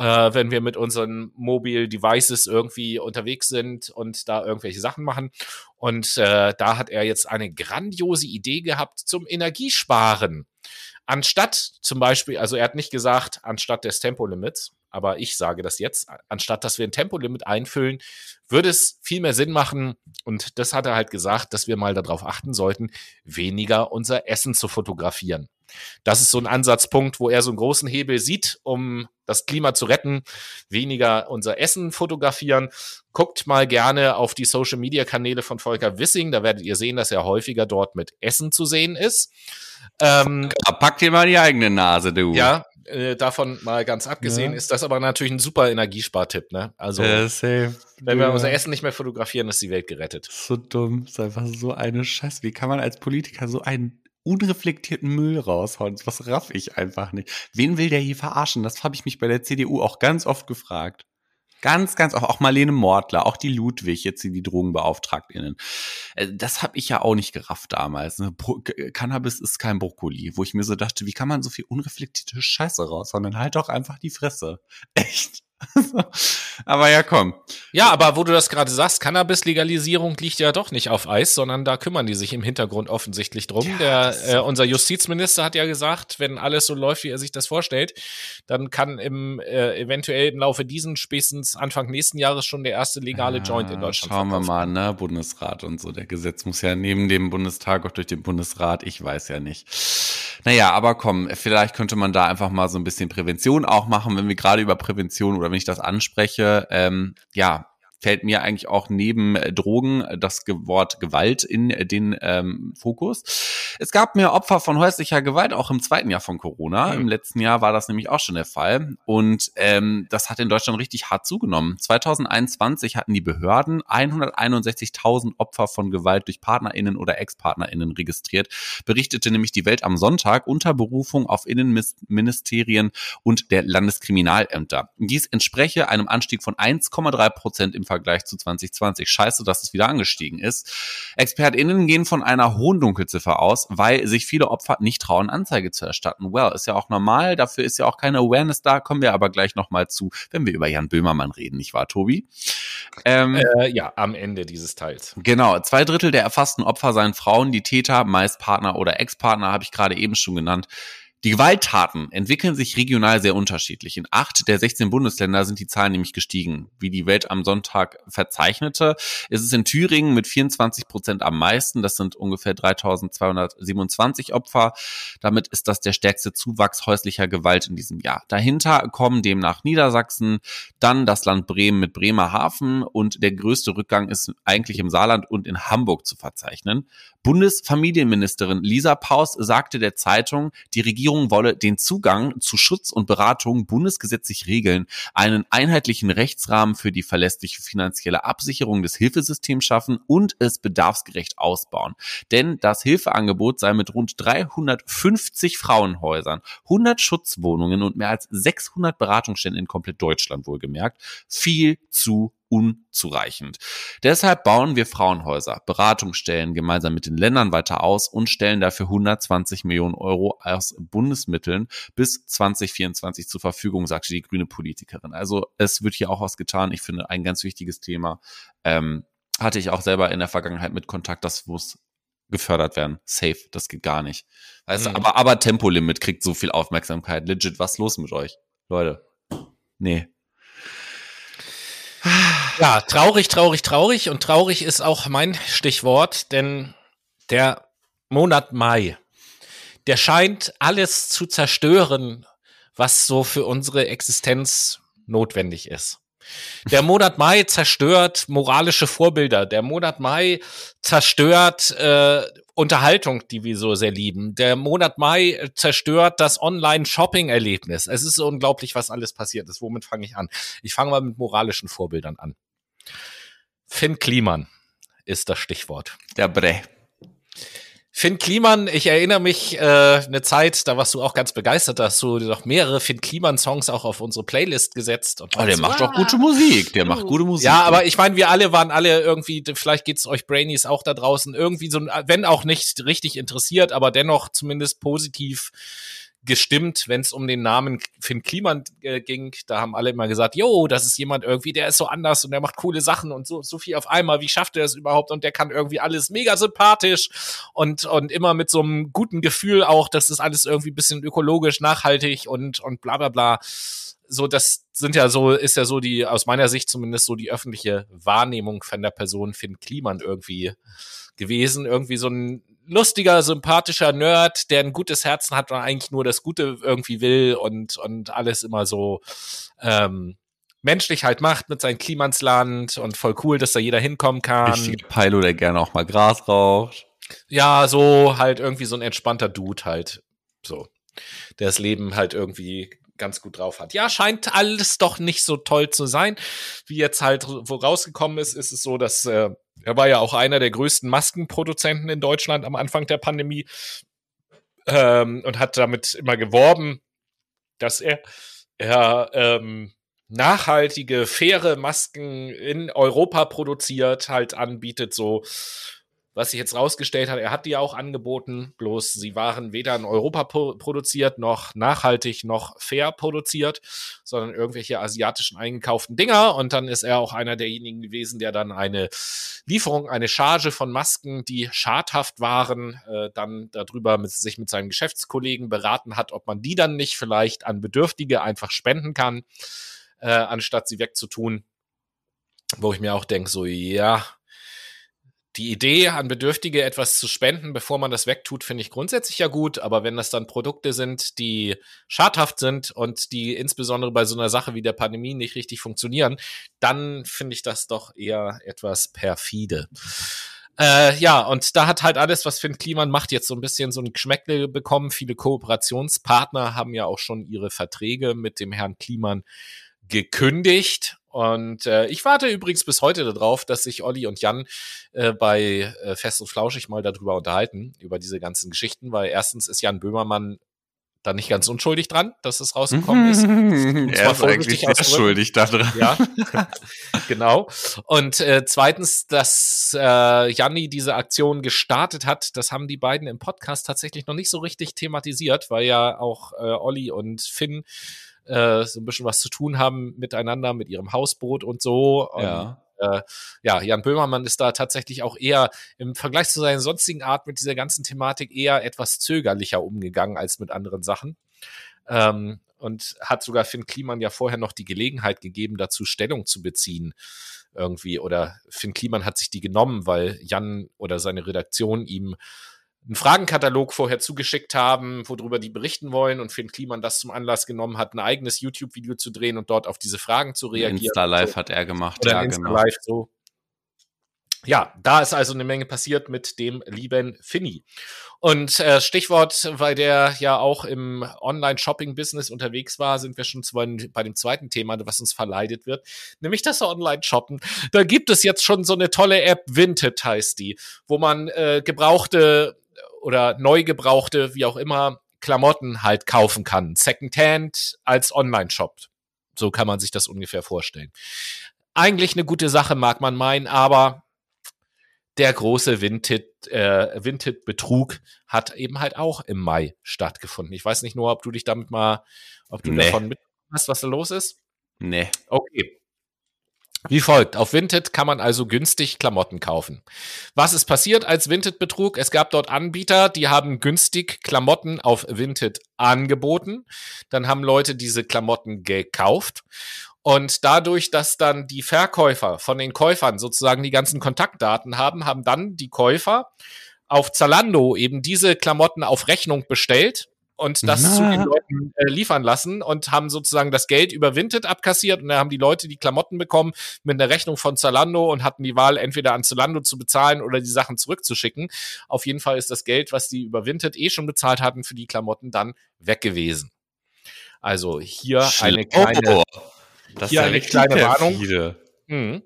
äh, wenn wir mit unseren Mobile Devices irgendwie unterwegs sind und da irgendwelche Sachen machen. Und äh, da hat er jetzt eine grandiose Idee gehabt zum Energiesparen. Anstatt zum Beispiel, also er hat nicht gesagt, anstatt des Tempolimits, aber ich sage das jetzt, anstatt dass wir ein Tempolimit einfüllen, würde es viel mehr Sinn machen, und das hat er halt gesagt, dass wir mal darauf achten sollten, weniger unser Essen zu fotografieren. Das ist so ein Ansatzpunkt, wo er so einen großen Hebel sieht, um das Klima zu retten, weniger unser Essen fotografieren. Guckt mal gerne auf die Social Media Kanäle von Volker Wissing, da werdet ihr sehen, dass er häufiger dort mit Essen zu sehen ist. Ähm, Pack dir mal die eigene Nase, du. Ja, äh, davon mal ganz abgesehen, ja. ist das aber natürlich ein super Energiespartipp, ne? Also, ja, wenn wir unser Essen nicht mehr fotografieren, ist die Welt gerettet. So dumm, ist einfach so eine Scheiße. Wie kann man als Politiker so einen unreflektierten Müll raushauen. Was raff ich einfach nicht. Wen will der hier verarschen? Das habe ich mich bei der CDU auch ganz oft gefragt. Ganz, ganz oft. Auch Marlene Mortler, auch die Ludwig, jetzt die Drogenbeauftragtinnen. Äh, das habe ich ja auch nicht gerafft damals. Ne? Cannabis ist kein Brokkoli, wo ich mir so dachte, wie kann man so viel unreflektierte Scheiße raushauen? Dann halt doch einfach die Fresse. *laughs* Echt. *laughs* aber ja, komm. Ja, aber wo du das gerade sagst, Cannabis-Legalisierung liegt ja doch nicht auf Eis, sondern da kümmern die sich im Hintergrund offensichtlich drum. Ja, Der, äh, unser Justizminister hat ja gesagt, wenn alles so läuft, wie er sich das vorstellt, dann kann im äh, eventuell im Laufe diesen spätestens Anfang nächsten Jahres schon der erste legale ja, Joint in Deutschland. Schauen wir mal, ne, Bundesrat und so. Der Gesetz muss ja neben dem Bundestag auch durch den Bundesrat. Ich weiß ja nicht. Naja, aber komm, vielleicht könnte man da einfach mal so ein bisschen Prävention auch machen, wenn wir gerade über Prävention oder wenn ich das anspreche. Ähm, ja, fällt mir eigentlich auch neben äh, Drogen äh, das Wort Gewalt in äh, den ähm, Fokus. Es gab mehr Opfer von häuslicher Gewalt auch im zweiten Jahr von Corona. Mhm. Im letzten Jahr war das nämlich auch schon der Fall. Und ähm, das hat in Deutschland richtig hart zugenommen. 2021 hatten die Behörden 161.000 Opfer von Gewalt durch PartnerInnen oder Ex-PartnerInnen registriert, berichtete nämlich die Welt am Sonntag unter Berufung auf Innenministerien und der Landeskriminalämter. Dies entspreche einem Anstieg von 1,3 Prozent im Vergleich zu 2020. Scheiße, dass es wieder angestiegen ist. ExpertInnen gehen von einer hohen Dunkelziffer aus, weil sich viele Opfer nicht trauen, Anzeige zu erstatten. Well, ist ja auch normal. Dafür ist ja auch keine Awareness da. Kommen wir aber gleich nochmal zu, wenn wir über Jan Böhmermann reden, nicht wahr, Tobi? Ähm, äh, ja, am Ende dieses Teils. Genau. Zwei Drittel der erfassten Opfer seien Frauen, die Täter, meist Partner oder Ex-Partner, habe ich gerade eben schon genannt, die Gewalttaten entwickeln sich regional sehr unterschiedlich. In acht der 16 Bundesländer sind die Zahlen nämlich gestiegen. Wie die Welt am Sonntag verzeichnete, ist es in Thüringen mit 24 Prozent am meisten. Das sind ungefähr 3227 Opfer. Damit ist das der stärkste Zuwachs häuslicher Gewalt in diesem Jahr. Dahinter kommen demnach Niedersachsen, dann das Land Bremen mit Bremerhaven und der größte Rückgang ist eigentlich im Saarland und in Hamburg zu verzeichnen. Bundesfamilienministerin Lisa Paus sagte der Zeitung, die Regierung wolle den Zugang zu Schutz und Beratung bundesgesetzlich regeln, einen einheitlichen Rechtsrahmen für die verlässliche finanzielle Absicherung des Hilfesystems schaffen und es bedarfsgerecht ausbauen. Denn das Hilfeangebot sei mit rund 350 Frauenhäusern, 100 Schutzwohnungen und mehr als 600 Beratungsständen in komplett Deutschland wohlgemerkt viel zu unzureichend. Deshalb bauen wir Frauenhäuser, Beratungsstellen gemeinsam mit den Ländern weiter aus und stellen dafür 120 Millionen Euro aus Bundesmitteln bis 2024 zur Verfügung, sagte die grüne Politikerin. Also es wird hier auch was getan. Ich finde ein ganz wichtiges Thema. Ähm, hatte ich auch selber in der Vergangenheit mit Kontakt, das muss gefördert werden. Safe, das geht gar nicht. Also, mhm. aber, aber Tempolimit kriegt so viel Aufmerksamkeit. Legit, was los mit euch? Leute. Nee, ja, traurig, traurig, traurig. Und traurig ist auch mein Stichwort, denn der Monat Mai, der scheint alles zu zerstören, was so für unsere Existenz notwendig ist. Der Monat Mai zerstört moralische Vorbilder. Der Monat Mai zerstört äh, Unterhaltung, die wir so sehr lieben. Der Monat Mai zerstört das Online-Shopping-Erlebnis. Es ist unglaublich, was alles passiert ist. Womit fange ich an? Ich fange mal mit moralischen Vorbildern an. Finn Kliman ist das Stichwort. Der Bre. Finn Kliman, ich erinnere mich äh, eine Zeit, da warst du auch ganz begeistert, da hast du noch mehrere Finn Kliman-Songs auch auf unsere Playlist gesetzt. Und oh, der macht doch gute Musik. Der macht gute Musik. Ja, aber ich meine, wir alle waren alle irgendwie, vielleicht geht's euch Brainies auch da draußen, irgendwie so, wenn auch nicht richtig interessiert, aber dennoch zumindest positiv gestimmt, wenn es um den Namen Finn Kliman äh, ging. Da haben alle immer gesagt, jo, das ist jemand irgendwie, der ist so anders und der macht coole Sachen und so, so viel auf einmal. Wie schafft er das überhaupt? Und der kann irgendwie alles mega sympathisch und, und immer mit so einem guten Gefühl auch, das ist alles irgendwie bisschen ökologisch, nachhaltig und, und bla, bla, bla. So, das sind ja so, ist ja so die, aus meiner Sicht zumindest so die öffentliche Wahrnehmung von der Person Finn Kliman irgendwie gewesen. Irgendwie so ein lustiger, sympathischer Nerd, der ein gutes Herzen hat und eigentlich nur das Gute irgendwie will und, und alles immer so ähm, menschlich halt macht mit seinem Klimansland und voll cool, dass da jeder hinkommen kann. Richtiger Pilo, der gerne auch mal Gras raucht. Ja, so halt irgendwie so ein entspannter Dude halt. So. Der das Leben halt irgendwie ganz gut drauf hat. Ja, scheint alles doch nicht so toll zu sein. Wie jetzt halt wo rausgekommen ist, ist es so, dass äh, er war ja auch einer der größten Maskenproduzenten in Deutschland am Anfang der Pandemie ähm, und hat damit immer geworben, dass er, er ähm, nachhaltige, faire Masken in Europa produziert, halt anbietet, so was sich jetzt rausgestellt hat, er hat die auch angeboten, bloß sie waren weder in Europa produziert, noch nachhaltig, noch fair produziert, sondern irgendwelche asiatischen eingekauften Dinger. Und dann ist er auch einer derjenigen gewesen, der dann eine Lieferung, eine Charge von Masken, die schadhaft waren, äh, dann darüber mit, sich mit seinen Geschäftskollegen beraten hat, ob man die dann nicht vielleicht an Bedürftige einfach spenden kann, äh, anstatt sie wegzutun. Wo ich mir auch denke, so, ja, die Idee, an Bedürftige etwas zu spenden, bevor man das wegtut, finde ich grundsätzlich ja gut. Aber wenn das dann Produkte sind, die schadhaft sind und die insbesondere bei so einer Sache wie der Pandemie nicht richtig funktionieren, dann finde ich das doch eher etwas perfide. Äh, ja, und da hat halt alles, was Finn Kliman macht, jetzt so ein bisschen so ein Geschmäckle bekommen. Viele Kooperationspartner haben ja auch schon ihre Verträge mit dem Herrn Kliman gekündigt. Und äh, ich warte übrigens bis heute darauf, dass sich Olli und Jan äh, bei äh, Fest und Flauschig mal darüber unterhalten, über diese ganzen Geschichten, weil erstens ist Jan Böhmermann da nicht ganz unschuldig dran, dass es rausgekommen ist. *laughs* er ist eigentlich sehr schuldig daran. Ja, *laughs* genau. Und äh, zweitens, dass äh, Janni diese Aktion gestartet hat, das haben die beiden im Podcast tatsächlich noch nicht so richtig thematisiert, weil ja auch äh, Olli und Finn äh, so ein bisschen was zu tun haben miteinander, mit ihrem Hausboot und so. Und, ja. Äh, ja, Jan Böhmermann ist da tatsächlich auch eher im Vergleich zu seiner sonstigen Art mit dieser ganzen Thematik eher etwas zögerlicher umgegangen als mit anderen Sachen. Ähm, und hat sogar Finn Kliman ja vorher noch die Gelegenheit gegeben, dazu Stellung zu beziehen irgendwie. Oder Finn Kliman hat sich die genommen, weil Jan oder seine Redaktion ihm einen Fragenkatalog vorher zugeschickt haben, worüber die berichten wollen und Finn Kliman das zum Anlass genommen hat, ein eigenes YouTube-Video zu drehen und dort auf diese Fragen zu reagieren. Insta Live so. hat er gemacht, Oder ja, Insta genau. Live so. Ja, da ist also eine Menge passiert mit dem lieben Finny. Und äh, Stichwort, weil der ja auch im Online-Shopping-Business unterwegs war, sind wir schon bei dem zweiten Thema, was uns verleidet wird, nämlich das Online-Shoppen. Da gibt es jetzt schon so eine tolle App, Vinted heißt die, wo man äh, gebrauchte oder neu gebrauchte, wie auch immer, Klamotten halt kaufen kann. Secondhand als Online-Shop. So kann man sich das ungefähr vorstellen. Eigentlich eine gute Sache, mag man meinen, aber der große Vinted, äh, Vinted-Betrug hat eben halt auch im Mai stattgefunden. Ich weiß nicht nur, ob du dich damit mal, ob du nee. davon hast, was da los ist. Nee. Okay. Wie folgt. Auf Vinted kann man also günstig Klamotten kaufen. Was ist passiert als Vinted-Betrug? Es gab dort Anbieter, die haben günstig Klamotten auf Vinted angeboten. Dann haben Leute diese Klamotten gekauft. Und dadurch, dass dann die Verkäufer von den Käufern sozusagen die ganzen Kontaktdaten haben, haben dann die Käufer auf Zalando eben diese Klamotten auf Rechnung bestellt und das Na. zu den Leuten äh, liefern lassen und haben sozusagen das Geld über Vinted abkassiert und dann haben die Leute die Klamotten bekommen mit einer Rechnung von Zalando und hatten die Wahl, entweder an Zalando zu bezahlen oder die Sachen zurückzuschicken. Auf jeden Fall ist das Geld, was die über Vinted eh schon bezahlt hatten für die Klamotten, dann weg gewesen. Also hier Schlimm. eine kleine, oh, das hier eine kleine Warnung. Mhm.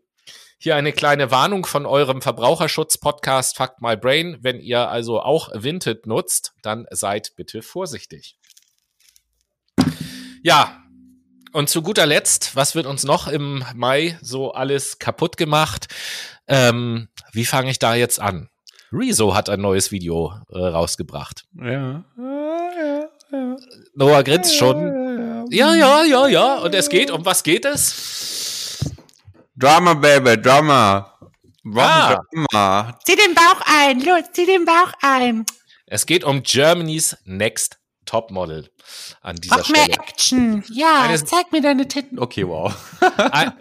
Hier eine kleine Warnung von eurem Verbraucherschutz-Podcast Fuck My Brain. Wenn ihr also auch Vinted nutzt, dann seid bitte vorsichtig. Ja, und zu guter Letzt, was wird uns noch im Mai so alles kaputt gemacht? Ähm, wie fange ich da jetzt an? Rezo hat ein neues Video äh, rausgebracht. Ja. Noah grinst schon. Ja, ja, ja, ja. Und es geht, um was geht es? Drama, Baby, Drama. Ah. Drama. Zieh den Bauch ein, los, zieh den Bauch ein. Es geht um Germany's Next Topmodel an dieser Mach mehr Stelle. Action. Ja, Eine- zeig mir deine Titten. Okay, wow. Ein-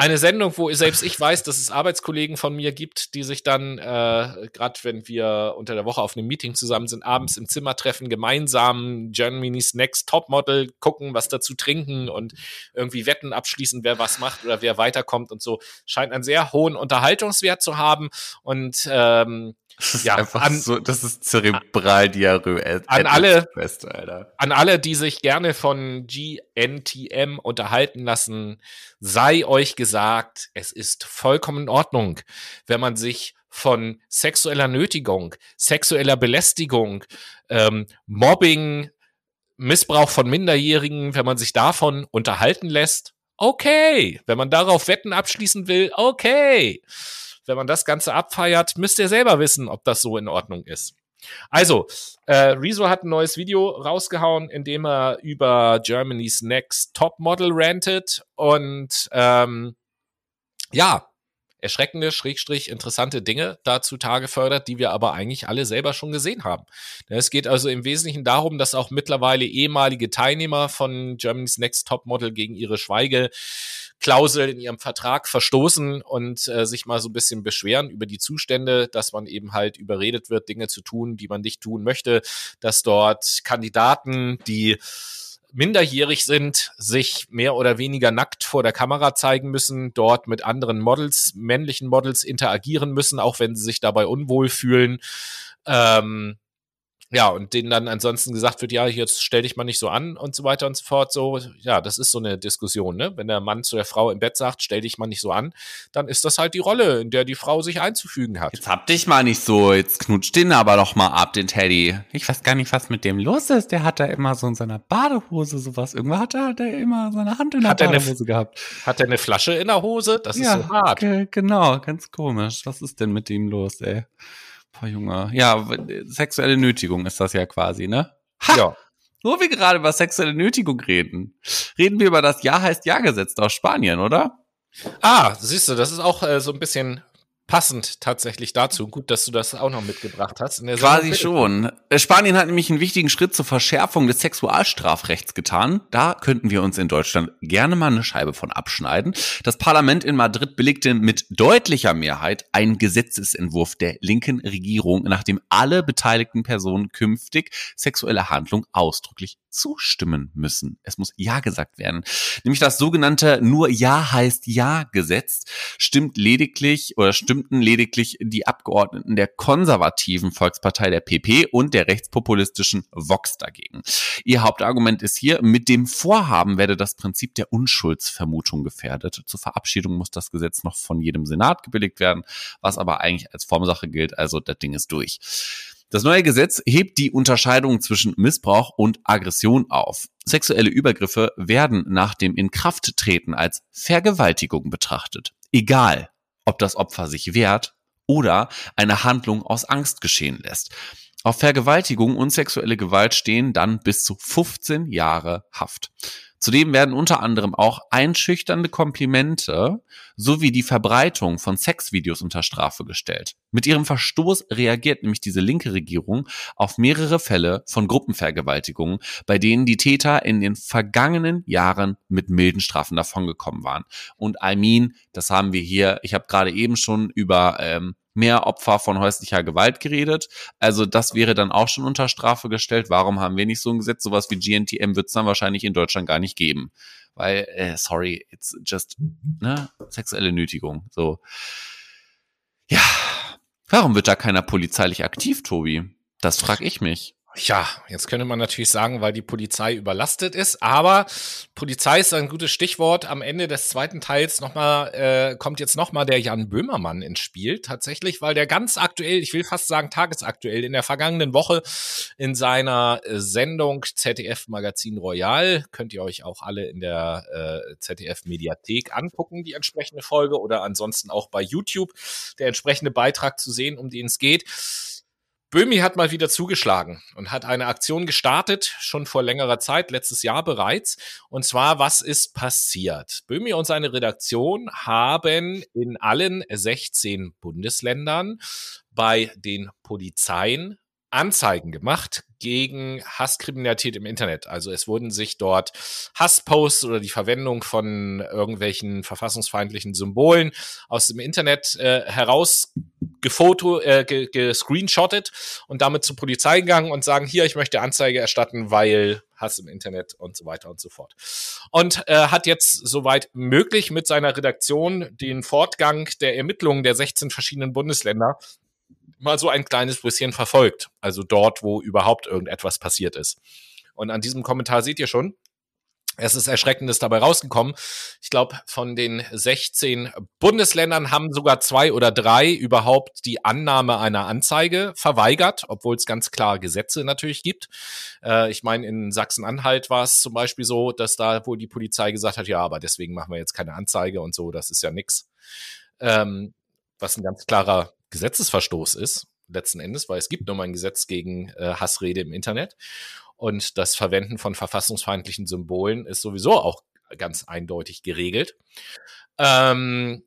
Eine Sendung, wo selbst ich weiß, dass es Arbeitskollegen von mir gibt, die sich dann, äh, gerade wenn wir unter der Woche auf einem Meeting zusammen sind, abends im Zimmer treffen, gemeinsam Germany's Next Topmodel gucken, was dazu trinken und irgendwie Wetten abschließen, wer was macht oder wer weiterkommt und so. Scheint einen sehr hohen Unterhaltungswert zu haben und ähm, Das ist Ja, einfach an- so, das ist Zerebraldiarrhoe. An alle- Alter. an alle, die sich gerne von GNTM unterhalten lassen, sei euch gesagt, es ist vollkommen in Ordnung, wenn man sich von sexueller Nötigung, sexueller Belästigung, ähm, Mobbing, Missbrauch von Minderjährigen, wenn man sich davon unterhalten lässt, okay. Wenn man darauf Wetten abschließen will, okay. Wenn man das Ganze abfeiert, müsst ihr selber wissen, ob das so in Ordnung ist. Also, äh, Rezo hat ein neues Video rausgehauen, in dem er über Germany's Next Topmodel rantet und ähm, ja, erschreckende, schrägstrich interessante Dinge da zutage fördert, die wir aber eigentlich alle selber schon gesehen haben. Es geht also im Wesentlichen darum, dass auch mittlerweile ehemalige Teilnehmer von Germany's Next Topmodel gegen ihre Schweigeklausel in ihrem Vertrag verstoßen und äh, sich mal so ein bisschen beschweren über die Zustände, dass man eben halt überredet wird, Dinge zu tun, die man nicht tun möchte, dass dort Kandidaten, die minderjährig sind, sich mehr oder weniger nackt vor der Kamera zeigen müssen, dort mit anderen Models, männlichen Models interagieren müssen, auch wenn sie sich dabei unwohl fühlen. Ähm, ja, und denen dann ansonsten gesagt wird, ja, jetzt stell dich mal nicht so an und so weiter und so fort. So, ja, das ist so eine Diskussion, ne? Wenn der Mann zu der Frau im Bett sagt, stell dich mal nicht so an, dann ist das halt die Rolle, in der die Frau sich einzufügen hat. Jetzt hab dich mal nicht so, jetzt knutscht den aber doch mal ab, den Teddy. Ich weiß gar nicht, was mit dem los ist. Der hat da immer so in seiner Badehose sowas. Irgendwann hat er, hat er immer seine Hand in der Hat er eine- Badehose gehabt. Hat er eine Flasche in der Hose? Das ist so hart. ge- genau, ganz komisch. Was ist denn mit ihm los, ey? Boah, Junge. Ja, sexuelle Nötigung ist das ja quasi, ne? Ha! Ja. Wo wir gerade über sexuelle Nötigung reden, reden wir über das Ja heißt Ja-Gesetz aus Spanien, oder? Ah, siehst du, das ist auch äh, so ein bisschen passend tatsächlich dazu. Gut, dass du das auch noch mitgebracht hast. Quasi schon. Äh, Spanien hat nämlich einen wichtigen Schritt zur Verschärfung des Sexualstrafrechts getan. Da könnten wir uns in Deutschland gerne mal eine Scheibe von abschneiden. Das Parlament in Madrid billigte mit deutlicher Mehrheit einen Gesetzesentwurf der linken Regierung, nachdem alle beteiligten Personen künftig sexuelle Handlung ausdrücklich zustimmen müssen. Es muss Ja gesagt werden. Nämlich das sogenannte nur Ja heißt Ja Gesetz stimmt lediglich oder stimmten lediglich die Abgeordneten der konservativen Volkspartei der PP und der rechtspopulistischen Vox dagegen. Ihr Hauptargument ist hier, mit dem Vorhaben werde das Prinzip der Unschuldsvermutung gefährdet. Zur Verabschiedung muss das Gesetz noch von jedem Senat gebilligt werden, was aber eigentlich als Formsache gilt, also das Ding ist durch. Das neue Gesetz hebt die Unterscheidung zwischen Missbrauch und Aggression auf. Sexuelle Übergriffe werden nach dem Inkrafttreten als Vergewaltigung betrachtet. Egal, ob das Opfer sich wehrt oder eine Handlung aus Angst geschehen lässt. Auf Vergewaltigung und sexuelle Gewalt stehen dann bis zu 15 Jahre Haft. Zudem werden unter anderem auch einschüchternde Komplimente sowie die Verbreitung von Sexvideos unter Strafe gestellt. Mit ihrem Verstoß reagiert nämlich diese linke Regierung auf mehrere Fälle von Gruppenvergewaltigungen, bei denen die Täter in den vergangenen Jahren mit milden Strafen davongekommen waren. Und I mean, das haben wir hier, ich habe gerade eben schon über ähm, mehr Opfer von häuslicher Gewalt geredet. Also das wäre dann auch schon unter Strafe gestellt. Warum haben wir nicht so ein Gesetz? Sowas wie GNTM wird es dann wahrscheinlich in Deutschland gar nicht geben. Weil, äh, sorry, it's just, ne, sexuelle Nötigung. So. Ja. Warum wird da keiner polizeilich aktiv, Tobi? Das frag ich mich. Ja, jetzt könnte man natürlich sagen, weil die Polizei überlastet ist, aber Polizei ist ein gutes Stichwort. Am Ende des zweiten Teils noch mal, äh, kommt jetzt nochmal der Jan Böhmermann ins Spiel, tatsächlich, weil der ganz aktuell, ich will fast sagen tagesaktuell, in der vergangenen Woche in seiner äh, Sendung ZDF Magazin Royal, könnt ihr euch auch alle in der äh, ZDF Mediathek angucken, die entsprechende Folge, oder ansonsten auch bei YouTube der entsprechende Beitrag zu sehen, um den es geht Böhmi hat mal wieder zugeschlagen und hat eine Aktion gestartet, schon vor längerer Zeit, letztes Jahr bereits. Und zwar, was ist passiert? Böhmi und seine Redaktion haben in allen 16 Bundesländern bei den Polizeien Anzeigen gemacht gegen Hasskriminalität im Internet. Also es wurden sich dort Hassposts oder die Verwendung von irgendwelchen verfassungsfeindlichen Symbolen aus dem Internet äh, heraus gefoto, äh, gescreenshottet und damit zur Polizei gegangen und sagen, hier, ich möchte Anzeige erstatten, weil Hass im Internet und so weiter und so fort. Und äh, hat jetzt soweit möglich mit seiner Redaktion den Fortgang der Ermittlungen der 16 verschiedenen Bundesländer mal so ein kleines bisschen verfolgt. Also dort, wo überhaupt irgendetwas passiert ist. Und an diesem Kommentar seht ihr schon, es ist Erschreckendes dabei rausgekommen. Ich glaube, von den 16 Bundesländern haben sogar zwei oder drei überhaupt die Annahme einer Anzeige verweigert, obwohl es ganz klar Gesetze natürlich gibt. Äh, ich meine, in Sachsen-Anhalt war es zum Beispiel so, dass da wohl die Polizei gesagt hat, ja, aber deswegen machen wir jetzt keine Anzeige und so, das ist ja nix. Ähm, was ein ganz klarer Gesetzesverstoß ist, letzten Endes, weil es gibt nur mal ein Gesetz gegen äh, Hassrede im Internet. Und das Verwenden von verfassungsfeindlichen Symbolen ist sowieso auch ganz eindeutig geregelt. Ähm,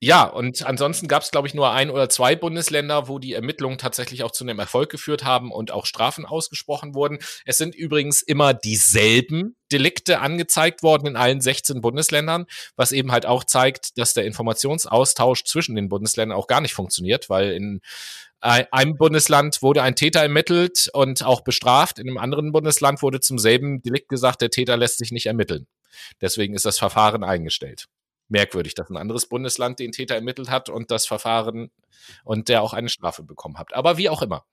ja, und ansonsten gab es, glaube ich, nur ein oder zwei Bundesländer, wo die Ermittlungen tatsächlich auch zu einem Erfolg geführt haben und auch Strafen ausgesprochen wurden. Es sind übrigens immer dieselben Delikte angezeigt worden in allen 16 Bundesländern, was eben halt auch zeigt, dass der Informationsaustausch zwischen den Bundesländern auch gar nicht funktioniert, weil in einem Bundesland wurde ein Täter ermittelt und auch bestraft, in einem anderen Bundesland wurde zum selben Delikt gesagt, der Täter lässt sich nicht ermitteln. Deswegen ist das Verfahren eingestellt merkwürdig, dass ein anderes Bundesland den Täter ermittelt hat und das Verfahren und der auch eine Strafe bekommen hat. Aber wie auch immer.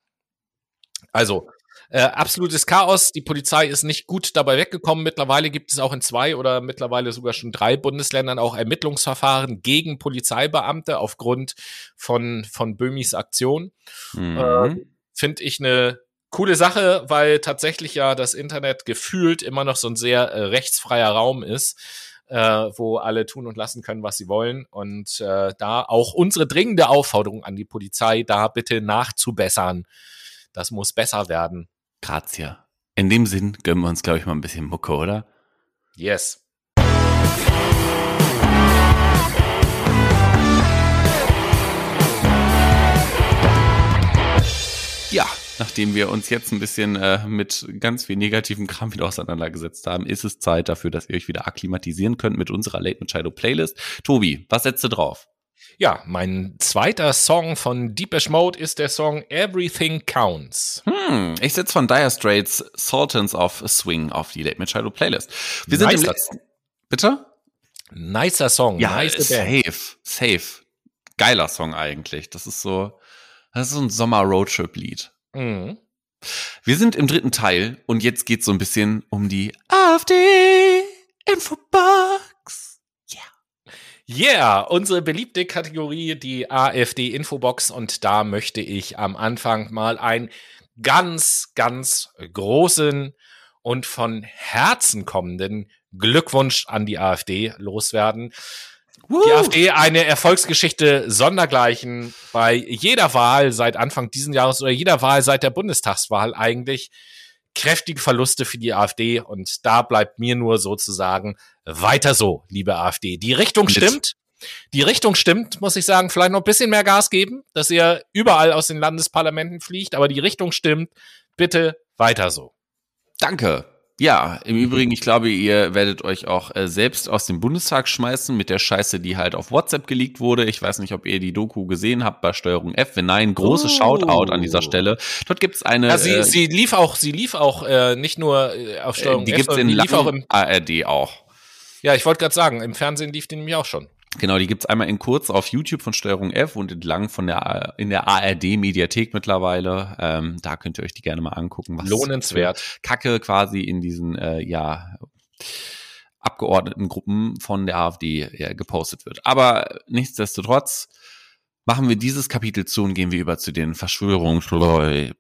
Also, äh, absolutes Chaos. Die Polizei ist nicht gut dabei weggekommen. Mittlerweile gibt es auch in zwei oder mittlerweile sogar schon drei Bundesländern auch Ermittlungsverfahren gegen Polizeibeamte aufgrund von, von Böhmis Aktion. Mhm. Äh, Finde ich eine coole Sache, weil tatsächlich ja das Internet gefühlt immer noch so ein sehr äh, rechtsfreier Raum ist äh, wo alle tun und lassen können, was sie wollen. Und äh, da auch unsere dringende Aufforderung an die Polizei, da bitte nachzubessern. Das muss besser werden. Grazie. In dem Sinn gönnen wir uns, glaube ich, mal ein bisschen Mucke, oder? Yes. Nachdem wir uns jetzt ein bisschen äh, mit ganz viel negativen Kram wieder auseinandergesetzt haben, ist es Zeit dafür, dass ihr euch wieder akklimatisieren könnt mit unserer Late Night Shadow Playlist. Tobi, was setzt du drauf? Ja, mein zweiter Song von Deepesh Mode ist der Song Everything Counts. Hm, ich setze von Dire Straits Sultans of Swing auf die Late Night Shadow Playlist. Wir sind nice im letzten. Bitte? Nicer Song. Ja, nice safe, safe. Geiler Song eigentlich. Das ist so, das ist so ein Sommer-Roadtrip-Lied. Mhm. Wir sind im dritten Teil und jetzt geht es so ein bisschen um die AfD-Infobox. Yeah. Yeah, unsere beliebte Kategorie, die AfD-Infobox. Und da möchte ich am Anfang mal einen ganz, ganz großen und von Herzen kommenden Glückwunsch an die AfD loswerden. Woo. Die AfD eine Erfolgsgeschichte sondergleichen bei jeder Wahl seit Anfang diesen Jahres oder jeder Wahl seit der Bundestagswahl eigentlich kräftige Verluste für die AfD und da bleibt mir nur sozusagen weiter so, liebe AfD. Die Richtung stimmt. Die Richtung stimmt, muss ich sagen. Vielleicht noch ein bisschen mehr Gas geben, dass ihr überall aus den Landesparlamenten fliegt, aber die Richtung stimmt. Bitte weiter so. Danke. Ja, im Übrigen, ich glaube, ihr werdet euch auch äh, selbst aus dem Bundestag schmeißen mit der Scheiße, die halt auf WhatsApp geleakt wurde. Ich weiß nicht, ob ihr die Doku gesehen habt bei Steuerung F. Wenn nein, große oh. Shoutout an dieser Stelle. Dort gibt's eine. Ja, sie, äh, sie lief auch, sie lief auch äh, nicht nur äh, auf Steuerung die F, gibt's in die lief auch im ARD auch. Ja, ich wollte gerade sagen, im Fernsehen lief die nämlich auch schon. Genau, die gibt's einmal in kurz auf YouTube von Steuerung F und entlang von der in der ARD Mediathek mittlerweile. Ähm, da könnt ihr euch die gerne mal angucken. Was Lohnenswert. Kacke quasi in diesen äh, ja Abgeordnetengruppen von der AfD ja, gepostet wird. Aber nichtsdestotrotz machen wir dieses Kapitel zu und gehen wir über zu den Verschwörungsleuten.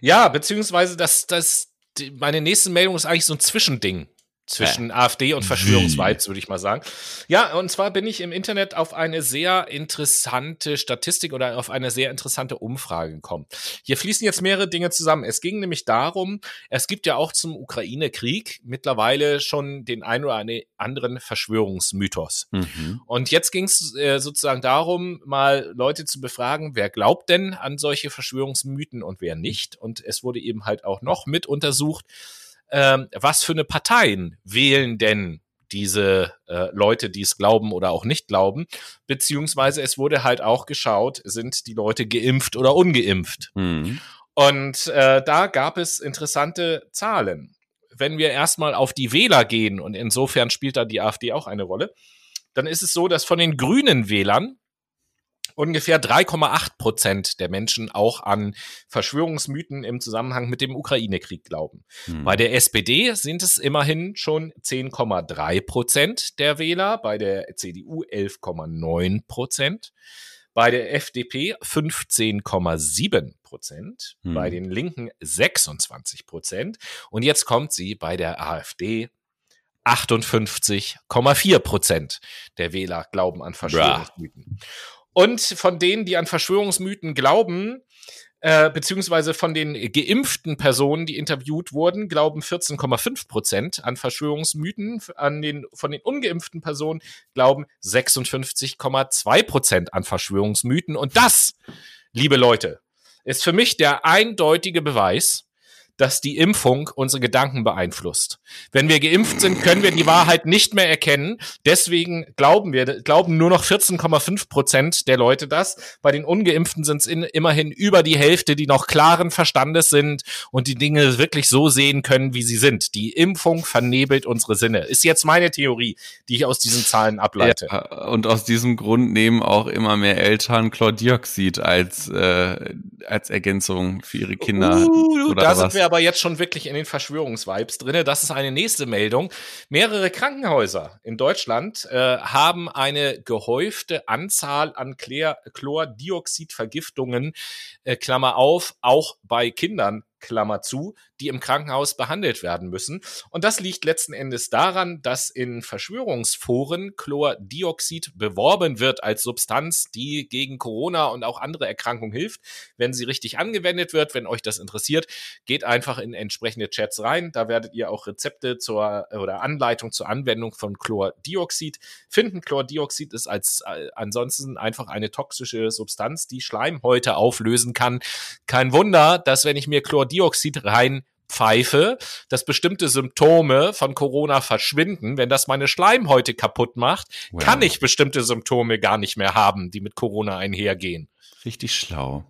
Ja, beziehungsweise das, das, die, meine nächste Meldung ist eigentlich so ein Zwischending zwischen AfD und Verschwörungsvibes, würde ich mal sagen. Ja, und zwar bin ich im Internet auf eine sehr interessante Statistik oder auf eine sehr interessante Umfrage gekommen. Hier fließen jetzt mehrere Dinge zusammen. Es ging nämlich darum, es gibt ja auch zum Ukraine-Krieg mittlerweile schon den ein oder anderen Verschwörungsmythos. Mhm. Und jetzt ging es äh, sozusagen darum, mal Leute zu befragen, wer glaubt denn an solche Verschwörungsmythen und wer nicht. Und es wurde eben halt auch noch mit untersucht, ähm, was für eine Parteien wählen denn diese äh, Leute, die es glauben oder auch nicht glauben, beziehungsweise es wurde halt auch geschaut, sind die Leute geimpft oder ungeimpft. Mhm. Und äh, da gab es interessante Zahlen. Wenn wir erstmal auf die Wähler gehen, und insofern spielt da die AfD auch eine Rolle, dann ist es so, dass von den grünen Wählern ungefähr 3,8 Prozent der Menschen auch an Verschwörungsmythen im Zusammenhang mit dem Ukraine-Krieg glauben. Mhm. Bei der SPD sind es immerhin schon 10,3 Prozent der Wähler, bei der CDU 11,9 Prozent, bei der FDP 15,7 Prozent, Hm. bei den Linken 26 Prozent und jetzt kommt sie bei der AfD 58,4 Prozent der Wähler glauben an Verschwörungsmythen. Und von denen, die an Verschwörungsmythen glauben, äh, beziehungsweise von den geimpften Personen, die interviewt wurden, glauben 14,5 Prozent an Verschwörungsmythen. An den, von den ungeimpften Personen glauben 56,2 Prozent an Verschwörungsmythen. Und das, liebe Leute, ist für mich der eindeutige Beweis, dass die Impfung unsere Gedanken beeinflusst. Wenn wir geimpft sind, können wir die Wahrheit nicht mehr erkennen. Deswegen glauben wir, glauben nur noch 14,5 Prozent der Leute das. Bei den Ungeimpften sind es immerhin über die Hälfte, die noch klaren Verstandes sind und die Dinge wirklich so sehen können, wie sie sind. Die Impfung vernebelt unsere Sinne. Ist jetzt meine Theorie, die ich aus diesen Zahlen ableite. Ja, und aus diesem Grund nehmen auch immer mehr Eltern Chlordioxid als, äh, als Ergänzung für ihre Kinder. Uh, oder da was? sind wir aber jetzt schon wirklich in den Verschwörungsvibes drinne. Das ist eine nächste Meldung. Mehrere Krankenhäuser in Deutschland äh, haben eine gehäufte Anzahl an Chlor Chlordioxidvergiftungen, äh, Klammer auf, auch bei Kindern, Klammer zu, die im Krankenhaus behandelt werden müssen. Und das liegt letzten Endes daran, dass in Verschwörungsforen Chlordioxid beworben wird als Substanz, die gegen Corona und auch andere Erkrankungen hilft. Wenn sie richtig angewendet wird, wenn euch das interessiert, geht einfach in entsprechende Chats rein. Da werdet ihr auch Rezepte zur oder Anleitung zur Anwendung von Chlordioxid finden. Chlordioxid ist als äh, ansonsten einfach eine toxische Substanz, die Schleimhäute auflösen kann. Kein Wunder, dass wenn ich mir Chlordioxid rein pfeife, dass bestimmte Symptome von Corona verschwinden. Wenn das meine Schleimhäute kaputt macht, Wow. kann ich bestimmte Symptome gar nicht mehr haben, die mit Corona einhergehen. Richtig schlau.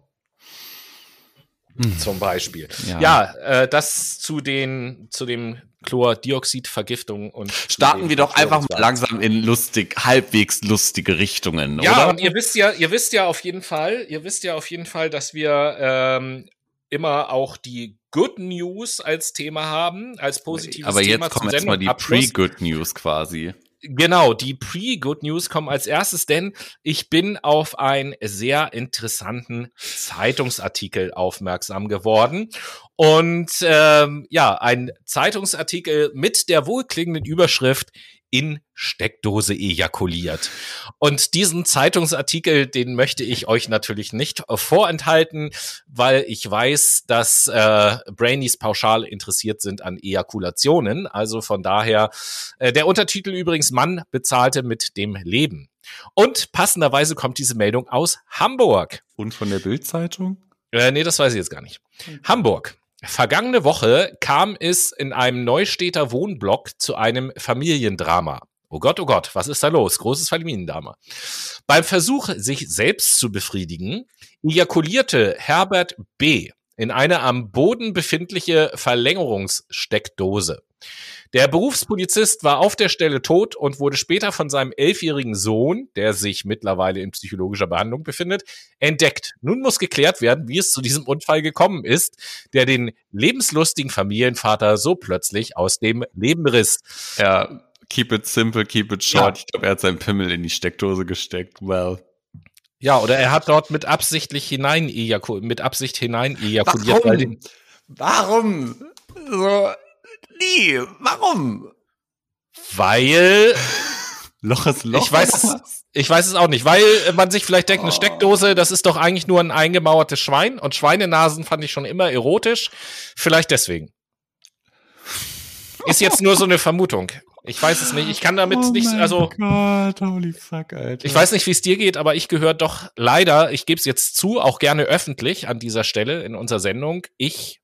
Zum Beispiel. Ja. Ja, äh, das zu den zu dem Chlordioxidvergiftung und Starten wir doch einfach mal langsam in lustig, halbwegs lustige Richtungen, Ja, oder? und ihr wisst ja, ihr wisst ja auf jeden Fall, ihr wisst ja auf jeden Fall, dass wir ähm, immer auch die Good News als Thema haben, als positives Aber Thema jetzt kommen jetzt mal die. Pre-Good News quasi. Genau, die Pre-Good News kommen als erstes, denn ich bin auf einen sehr interessanten Zeitungsartikel aufmerksam geworden. Und ähm, ja, ein Zeitungsartikel mit der wohlklingenden Überschrift in Steckdose ejakuliert. Und diesen Zeitungsartikel, den möchte ich euch natürlich nicht vorenthalten, weil ich weiß, dass äh, Brainies pauschal interessiert sind an Ejakulationen. Also von daher, äh, der Untertitel übrigens Mann bezahlte mit dem Leben. Und passenderweise kommt diese Meldung aus Hamburg. Und von der Bildzeitung? Äh, nee, das weiß ich jetzt gar nicht. Hamburg. Vergangene Woche kam es in einem Neustädter Wohnblock zu einem Familiendrama. Oh Gott, oh Gott, was ist da los? Großes Familiendrama. Beim Versuch, sich selbst zu befriedigen, ejakulierte Herbert B. in eine am Boden befindliche Verlängerungssteckdose. Der Berufspolizist war auf der Stelle tot und wurde später von seinem elfjährigen Sohn, der sich mittlerweile in psychologischer Behandlung befindet, entdeckt. Nun muss geklärt werden, wie es zu diesem Unfall gekommen ist, der den lebenslustigen Familienvater so plötzlich aus dem Leben riss. Ja, keep it simple, keep it short. Ja. Ich glaube, er hat seinen Pimmel in die Steckdose gesteckt. Well. Ja, oder er hat dort mit absichtlich hinein ejakuliert, mit Absicht hinein ejakuliert. den- Warum? So, nie. Warum? Weil *laughs* Loch ist Loch. Ich weiß es, ich weiß es auch nicht, weil man sich vielleicht denkt, eine Steckdose, das ist doch eigentlich nur ein eingemauertes Schwein und Schweinenasen fand ich schon immer erotisch. Vielleicht deswegen. Ist jetzt nur so eine Vermutung. Ich weiß es nicht. Ich kann damit Oh nicht, also Gott, holy fuck, Alter. ich weiß nicht, wie es dir geht, aber ich gehöre doch leider, ich gebe es jetzt zu, auch gerne öffentlich an dieser Stelle in unserer Sendung. Ich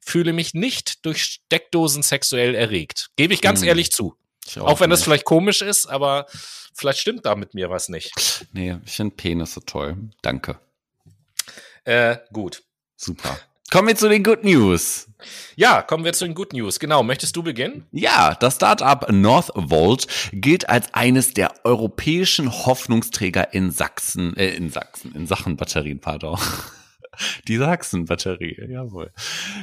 fühle mich nicht durch Steckdosen sexuell erregt. Gebe ich ganz Hm. ehrlich zu. Ich Auch wenn das vielleicht komisch ist, aber vielleicht stimmt da mit mir was nicht. Nee, ich finde Penisse toll. Danke. Äh, gut. Super. Kommen wir zu den Good News. Ja, kommen wir zu den Good News. Genau, möchtest du beginnen? Ja, das Startup Northvolt gilt als eines der europäischen Hoffnungsträger in Sachsen, äh, in Sachsen, in Sachen Batterien, pardon. Die Sachsen-Batterie, jawohl.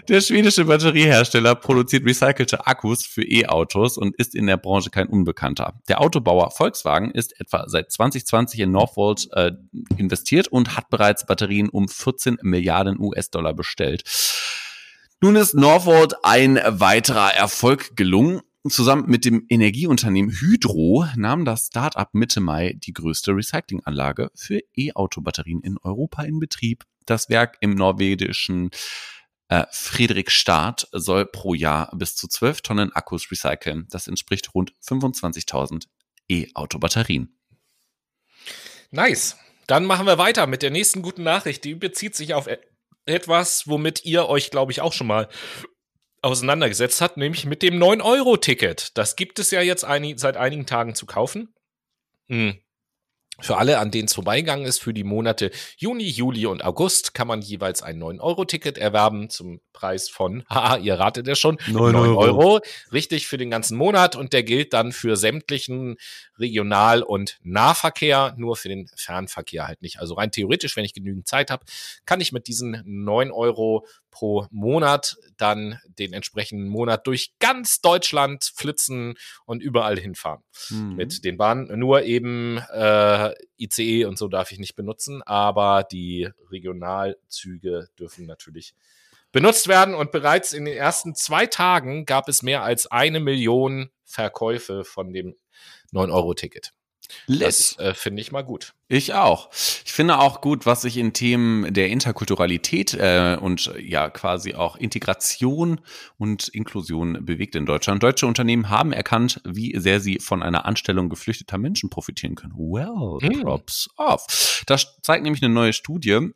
Der schwedische Batteriehersteller produziert recycelte Akkus für E-Autos und ist in der Branche kein Unbekannter. Der Autobauer Volkswagen ist etwa seit 2020 in Northvolt äh, investiert und hat bereits Batterien um 14 Milliarden US-Dollar bestellt. Nun ist Northvolt ein weiterer Erfolg gelungen. Zusammen mit dem Energieunternehmen Hydro nahm das Startup Mitte Mai die größte Recyclinganlage für E-Auto-Batterien in Europa in Betrieb. Das Werk im norwegischen äh, Friedrichstadt soll pro Jahr bis zu 12 Tonnen Akkus recyceln. Das entspricht rund 25.000 E-Auto-Batterien. Nice. Dann machen wir weiter mit der nächsten guten Nachricht. Die bezieht sich auf e- etwas, womit ihr euch, glaube ich, auch schon mal auseinandergesetzt habt, nämlich mit dem 9-Euro-Ticket. Das gibt es ja jetzt einig, seit einigen Tagen zu kaufen. Hm. Für alle, an denen es vorbeigegangen ist, für die Monate Juni, Juli und August kann man jeweils ein 9-Euro-Ticket erwerben zum Preis von, *laughs* haha, ihr ratet es schon, 9 Euro. Richtig für den ganzen Monat und der gilt dann für sämtlichen Regional- und Nahverkehr, nur für den Fernverkehr halt nicht. Also rein theoretisch, wenn ich genügend Zeit habe, kann ich mit diesen 9 Euro pro Monat dann den entsprechenden Monat durch ganz Deutschland flitzen und überall hinfahren Mhm. mit den Bahnen. Nur eben äh, ICE und so darf ich nicht benutzen, aber die Regionalzüge dürfen natürlich benutzt werden. Und bereits in den ersten zwei Tagen gab es mehr als eine Million Verkäufe von dem 9-Euro-Ticket. Das äh, finde ich mal gut. Ich auch. Ich finde auch gut, was sich in Themen der Interkulturalität äh, und äh, ja quasi auch Integration und Inklusion bewegt in Deutschland. Deutsche Unternehmen haben erkannt, wie sehr sie von einer Anstellung geflüchteter Menschen profitieren können. Well, Hm. props off. Das zeigt nämlich eine neue Studie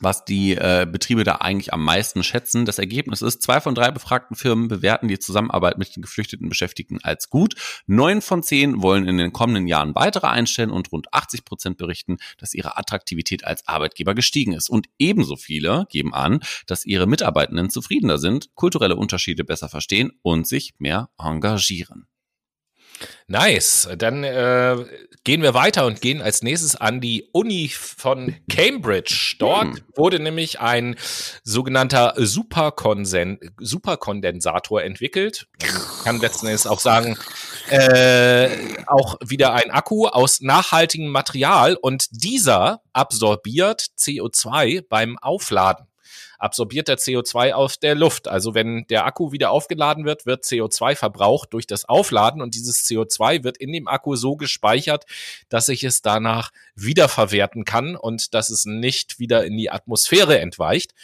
was die äh, Betriebe da eigentlich am meisten schätzen. Das Ergebnis ist, zwei von drei befragten Firmen bewerten die Zusammenarbeit mit den geflüchteten Beschäftigten als gut. Neun von zehn wollen in den kommenden Jahren weitere einstellen und rund 80 Prozent berichten, dass ihre Attraktivität als Arbeitgeber gestiegen ist. Und ebenso viele geben an, dass ihre Mitarbeitenden zufriedener sind, kulturelle Unterschiede besser verstehen und sich mehr engagieren. Nice. Dann äh, gehen wir weiter und gehen als nächstes an die Uni von Cambridge. Dort Hm. wurde nämlich ein sogenannter Superkonsen Superkondensator entwickelt. Man kann letzten Endes auch sagen, äh, auch wieder ein Akku aus nachhaltigem Material und dieser absorbiert CO2 beim Aufladen absorbiert der CO2 aus der Luft. Also wenn der Akku wieder aufgeladen wird, wird CO2 verbraucht durch das Aufladen und dieses CO2 wird in dem Akku so gespeichert, dass ich es danach wiederverwerten kann und dass es nicht wieder in die Atmosphäre entweicht.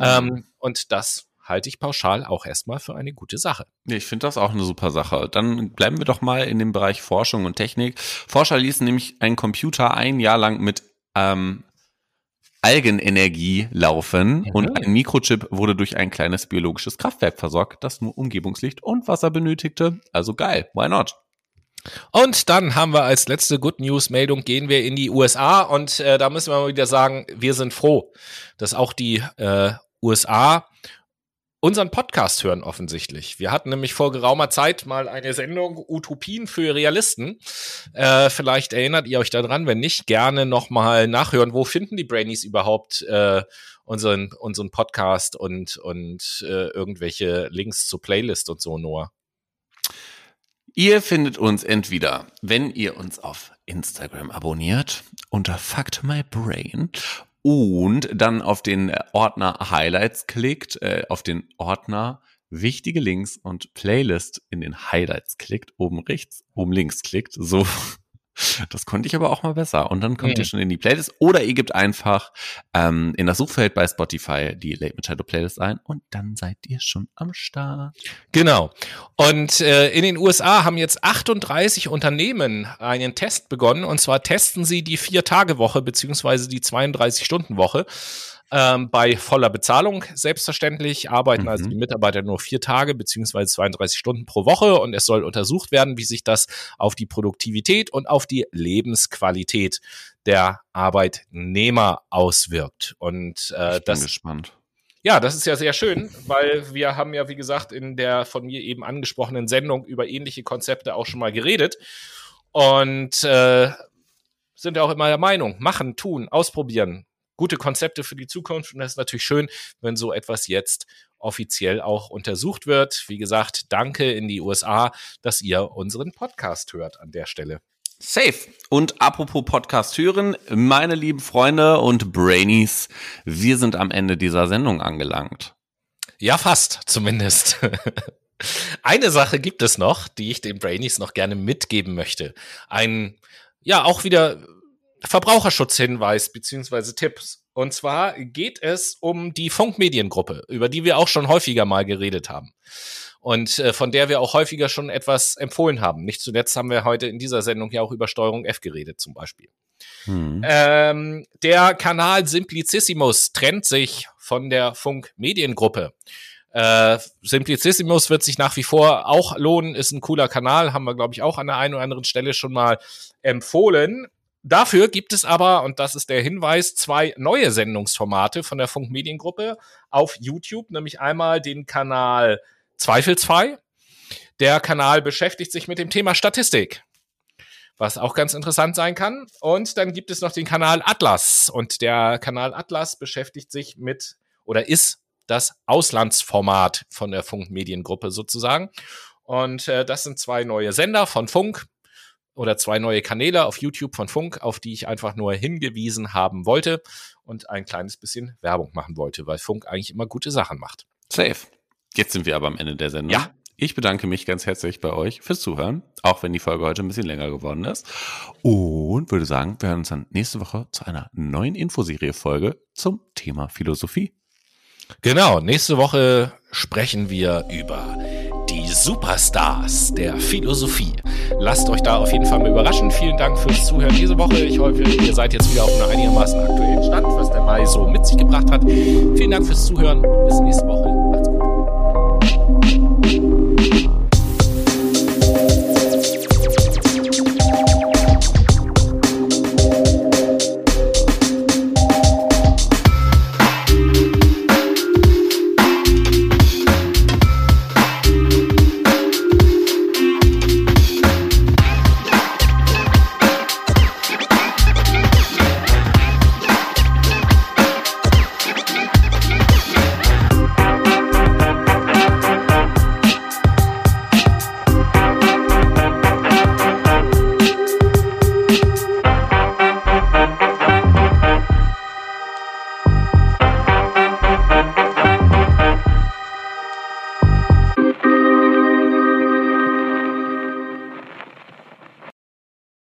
Ähm, und das halte ich pauschal auch erstmal für eine gute Sache. Ich finde das auch eine super Sache. Dann bleiben wir doch mal in dem Bereich Forschung und Technik. Forscher ließen nämlich einen Computer ein Jahr lang mit ähm, Algenenergie laufen Ja. und ein Mikrochip wurde durch ein kleines biologisches Kraftwerk versorgt, das nur Umgebungslicht und Wasser benötigte. Also geil, why not? Und dann haben wir als letzte Good News Meldung gehen wir in die USA und äh, da müssen wir mal wieder sagen, wir sind froh, dass auch die äh, USA unseren Podcast hören offensichtlich. Wir hatten nämlich vor geraumer Zeit mal eine Sendung Utopien für Realisten. Äh, vielleicht erinnert ihr euch daran, wenn nicht, gerne nochmal nachhören. Wo finden die Brainies überhaupt äh, unseren, unseren Podcast und, und äh, irgendwelche Links zur Playlist und so, Noah? Ihr findet uns entweder, wenn ihr uns auf Instagram abonniert, unter Fact My Brain und dann auf den Ordner Highlights klickt, äh, auf den Ordner wichtige Links und Playlist in den Highlights klickt, oben rechts, oben links klickt, so das konnte ich aber auch mal besser. Und dann kommt Mhm. ihr schon in die Playlist. Oder ihr gebt einfach ähm, in das Suchfeld bei Spotify die Late Machado Playlist ein und dann seid ihr schon am Start. Genau. Und äh, in den USA haben jetzt 38 Unternehmen einen Test begonnen. Und zwar testen sie die Vier-Tage-Woche beziehungsweise die 32-Stunden-Woche. Ähm, bei voller Bezahlung selbstverständlich arbeiten Mhm. also die Mitarbeiter nur vier Tage beziehungsweise 32 Stunden pro Woche und es soll untersucht werden, wie sich das auf die Produktivität und auf die Lebensqualität der Arbeitnehmer auswirkt. Und äh, ich bin das gespannt. ja, das ist ja sehr schön, weil wir haben ja, wie gesagt, in der von mir eben angesprochenen Sendung über ähnliche Konzepte auch schon mal geredet und äh, sind ja auch immer der Meinung, machen, tun, ausprobieren, gute Konzepte für die Zukunft und das ist natürlich schön, wenn so etwas jetzt offiziell auch untersucht wird. Wie gesagt, danke in die USA, dass ihr unseren Podcast hört an der Stelle. Safe. Und apropos Podcast hören, meine lieben Freunde und Brainies, wir sind am Ende dieser Sendung angelangt. Ja, fast, zumindest. *laughs* Eine Sache gibt es noch, die ich den Brainies noch gerne mitgeben möchte. Ein, ja, auch wieder Verbraucherschutzhinweis beziehungsweise Tipps. Und zwar geht es um die Funkmediengruppe, über die wir auch schon häufiger mal geredet haben. Und äh, von der wir auch häufiger schon etwas empfohlen haben. Nicht zuletzt haben wir heute in dieser Sendung ja auch über Steuerung F geredet zum Beispiel. Hm. Ähm, der Kanal Simplicissimus trennt sich von der Funk Mediengruppe. Äh, Simplicissimus wird sich nach wie vor auch lohnen, ist ein cooler Kanal, haben wir, glaube ich, auch an der einen oder anderen Stelle schon mal empfohlen. Dafür gibt es aber, und das ist der Hinweis, zwei neue Sendungsformate von der Funk Mediengruppe auf YouTube, nämlich einmal den Kanal Zweifelsfrei. Der Kanal beschäftigt sich mit dem Thema Statistik was auch ganz interessant sein kann. Und dann gibt es noch den Kanal Atlas. Und der Kanal Atlas beschäftigt sich mit oder ist das Auslandsformat von der Funk Mediengruppe sozusagen. Und äh, das sind zwei neue Sender von Funk oder zwei neue Kanäle auf YouTube von Funk, auf die ich einfach nur hingewiesen haben wollte und ein kleines bisschen Werbung machen wollte, weil Funk eigentlich immer gute Sachen macht. Safe. Jetzt sind wir aber am Ende der Sendung. Ja. Ich bedanke mich ganz herzlich bei euch fürs Zuhören, auch wenn die Folge heute ein bisschen länger geworden ist. Und würde sagen, wir hören uns dann nächste Woche zu einer neuen Infoserie-Folge zum Thema Philosophie. Genau, nächste Woche sprechen wir über Superstars der Philosophie. Lasst euch da auf jeden Fall mal überraschen. Vielen Dank fürs Zuhören diese Woche. Ich hoffe, ihr seid jetzt wieder auf einem einigermaßen aktuellen Stand, was der Mai so mit sich gebracht hat. Vielen Dank fürs Zuhören. Bis nächste Woche. Macht's gut.